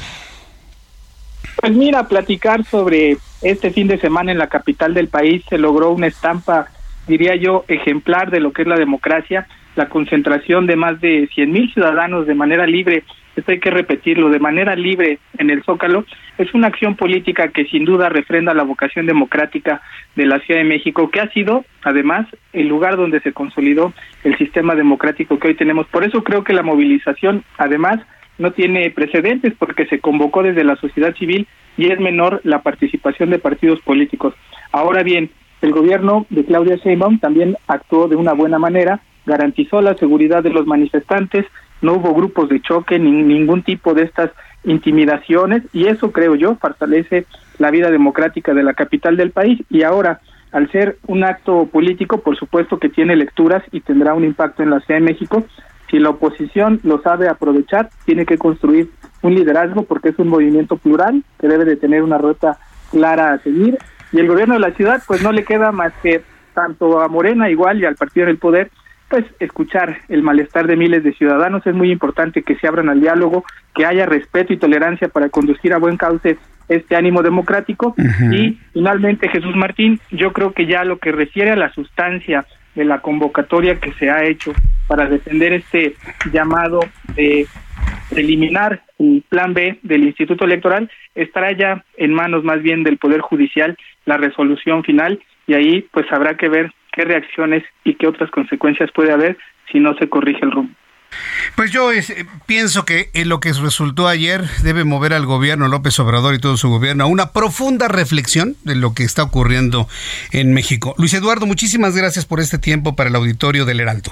Pues mira, platicar sobre este fin de semana en la capital del país se logró una estampa, diría yo, ejemplar de lo que es la democracia, la concentración de más de cien mil ciudadanos de manera libre, esto hay que repetirlo, de manera libre en el Zócalo, es una acción política que sin duda refrenda la vocación democrática de la Ciudad de México, que ha sido, además, el lugar donde se consolidó el sistema democrático que hoy tenemos. Por eso creo que la movilización, además, no tiene precedentes porque se convocó desde la sociedad civil y es menor la participación de partidos políticos. Ahora bien, el gobierno de Claudia Sheinbaum también actuó de una buena manera, garantizó la seguridad de los manifestantes, no hubo grupos de choque ni ningún tipo de estas intimidaciones y eso creo yo fortalece la vida democrática de la capital del país y ahora al ser un acto político por supuesto que tiene lecturas y tendrá un impacto en la Ciudad de México si la oposición lo sabe aprovechar tiene que construir un liderazgo porque es un movimiento plural que debe de tener una ruta clara a seguir. Y el gobierno de la ciudad pues no le queda más que tanto a Morena igual y al partido del poder pues escuchar el malestar de miles de ciudadanos. Es muy importante que se abran al diálogo que haya respeto y tolerancia para conducir a buen cauce este ánimo democrático. Y finalmente, Jesús Martín, yo creo que ya lo que refiere a la sustancia de la convocatoria que se ha hecho para defender este llamado de eliminar el plan B del Instituto Electoral estará ya en manos más bien del Poder Judicial la resolución final y ahí pues habrá que ver qué reacciones y qué otras consecuencias puede haber si no se corrige el rumbo. Pues yo eh, pienso que en lo que resultó ayer debe mover al gobierno López Obrador y todo su gobierno a una profunda reflexión de lo que está ocurriendo en México. Luis Eduardo, muchísimas gracias por este tiempo para el auditorio del Heraldo.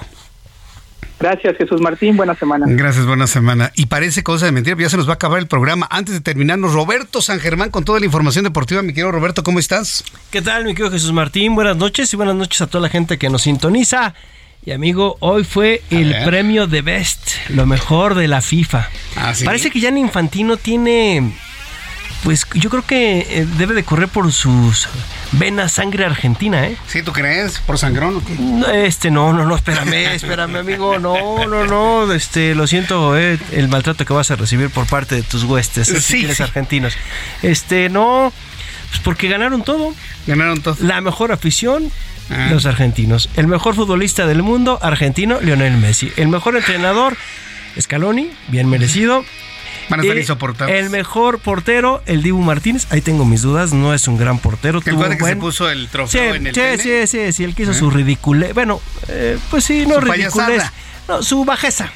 Gracias, Jesús Martín. Buena semana. Gracias, buena semana. Y parece cosa de mentira, ya se nos va a acabar el programa. Antes de terminarnos, Roberto San Germán con toda la información deportiva. Mi querido Roberto, ¿cómo estás? ¿Qué tal, mi querido Jesús Martín? Buenas noches y buenas noches a toda la gente que nos sintoniza. Y amigo, hoy fue el premio de Best, lo mejor de la FIFA. Ah, Parece que Gianni Infantino tiene, pues yo creo que eh, debe de correr por sus venas sangre argentina, ¿eh? ¿Sí, tú crees? ¿Por sangrón o qué? No, Este, no, no, no, espérame, espérame, amigo. No, no, no, este, lo siento, eh, el maltrato que vas a recibir por parte de tus huestes, eh, si Sí, quieres sí. argentinos. Este, no, pues porque ganaron todo. Ganaron todo. La mejor afición, Ah. los argentinos. El mejor futbolista del mundo, argentino, Lionel Messi. El mejor entrenador, Scaloni, bien merecido. Van a estar insoportables. El mejor portero, el Dibu Martínez. Ahí tengo mis dudas, no es un gran portero. ¿El tuvo cuate que buen- se puso el Sí, trofeo en el sí, pene? sí, sí, sí, él quiso ¿Eh? su ridiculez. Bueno, eh, pues sí, no ridiculez. No, su bajeza.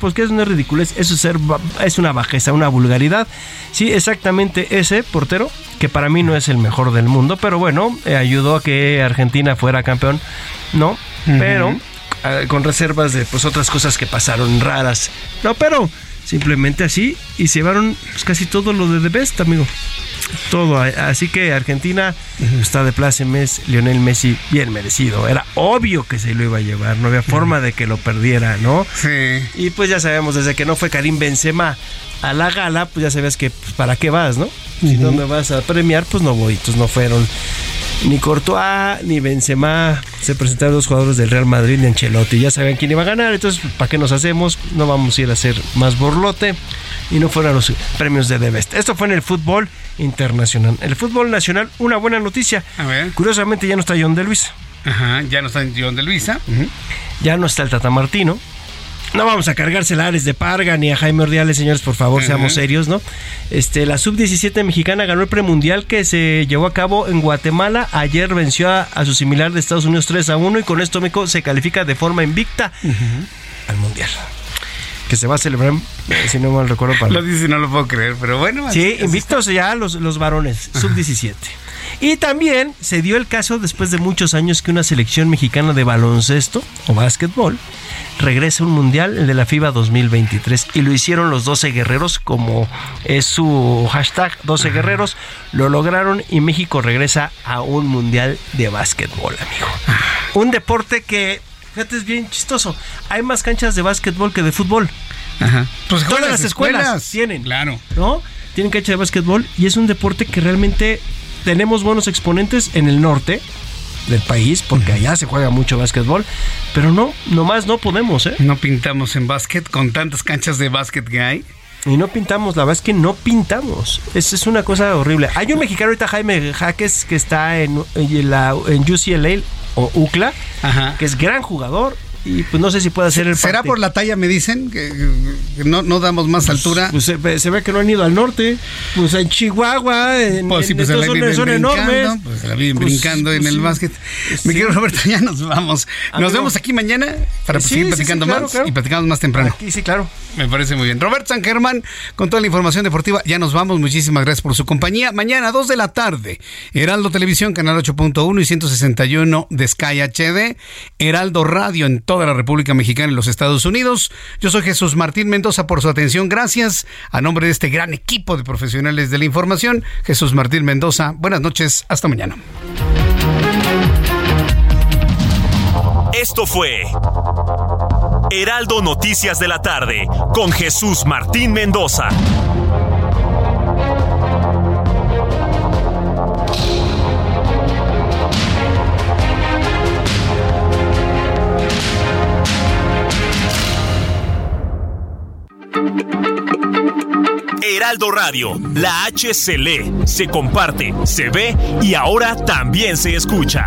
Pues que es ridiculez, eso es, ser, es una bajeza, una vulgaridad. Sí, exactamente ese portero, que para mí no es el mejor del mundo, pero bueno, eh, ayudó a que Argentina fuera campeón, ¿no? Pero eh, con reservas de pues otras cosas que pasaron raras. No, pero simplemente así y se llevaron pues, casi todo lo de The Best, amigo. Todo, así que Argentina está de plácemes, Lionel Messi bien merecido. Era obvio que se lo iba a llevar, no había forma de que lo perdiera, ¿no? Sí. Y pues ya sabemos, desde que no fue Karim Benzema a la gala, pues ya sabes que pues, para qué vas, ¿no? Si no me vas a premiar, pues no voy. Entonces no fueron ni Courtois ni Benzema. Se presentaron dos jugadores del Real Madrid ni Ancelotti. Ya sabían quién iba a ganar, entonces ¿para qué nos hacemos? No vamos a ir a hacer más borlote. Y no fueron los premios de The Best. Esto fue en el fútbol internacional. El fútbol nacional, una buena noticia. A ver. Curiosamente ya no está John de Luis. Ajá, ya no está en John de Luisa. Ya no está el Tata Martino. No vamos a cargársela a Ares de Parga ni a Jaime Ordiales, señores, por favor, seamos serios, ¿no? Este, la sub-17 mexicana ganó el premundial que se llevó a cabo en Guatemala. Ayer venció a, a su similar de Estados Unidos 3 a 1 y con esto México se califica de forma invicta al mundial. Que se va a celebrar, eh, si no mal recuerdo, para Lo dice, no lo puedo creer, pero bueno. Sí, invictos ya los, los varones, sub-17. Y también se dio el caso después de muchos años que una selección mexicana de baloncesto o básquetbol regresa a un mundial, el de la FIBA 2023. Y lo hicieron los 12 guerreros, como es su hashtag 12 guerreros. Lo lograron y México regresa a un mundial de básquetbol, amigo. Un deporte que, fíjate, es bien chistoso. Hay más canchas de básquetbol que de fútbol. Ajá. Pues Todas las las escuelas, escuelas. tienen. Claro. ¿no? Tienen cancha de básquetbol y es un deporte que realmente tenemos buenos exponentes en el norte del país, porque allá se juega mucho básquetbol, pero no, nomás no podemos, ¿eh? No pintamos en básquet con tantas canchas de básquet que hay. Y no pintamos, la verdad es que no pintamos. Es, es una cosa horrible. Hay un mexicano ahorita, Jaime Jaques, que está en, en, la, en UCLA o UCLA, que es gran jugador. Y pues no sé si puede hacer el ¿Será parte. por la talla, me dicen? Que, que no, no damos más altura. Pues se, ve- se ve que no han ido al norte. Pues en Chihuahua, en, Pues sí, en pues la viven son, enormes. pues se la viven Pues- brincando en pues el básquet. Mi querido Roberto, ya nos vamos. Nos vemos aquí mañana para Sí, seguir sí, platicando claro, más claro. y platicamos más temprano. Aquí sí, claro. Me parece muy bien. Roberto San Germán, con toda la información deportiva, ya nos vamos. Muchísimas gracias por su compañía. Mañana, 2 de la tarde, Heraldo Televisión, canal 8.1 y 161 de Sky HD. Heraldo Radio en toda la República Mexicana y los Estados Unidos. Yo soy Jesús Martín Mendoza por su atención. Gracias. A nombre de este gran equipo de profesionales de la información, Jesús Martín Mendoza. Buenas noches. Hasta mañana. Esto fue Heraldo Noticias de la tarde con Jesús Martín Mendoza. Heraldo Radio, la H se lee, se comparte, se ve y ahora también se escucha.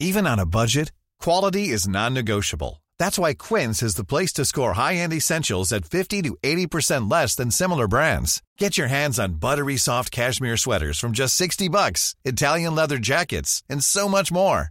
Even on a budget, quality is non-negotiable. That's why Quince is the place to score high-end essentials at 50 to 80% less than similar brands. Get your hands on buttery soft cashmere sweaters from just 60 bucks, Italian leather jackets, and so much more.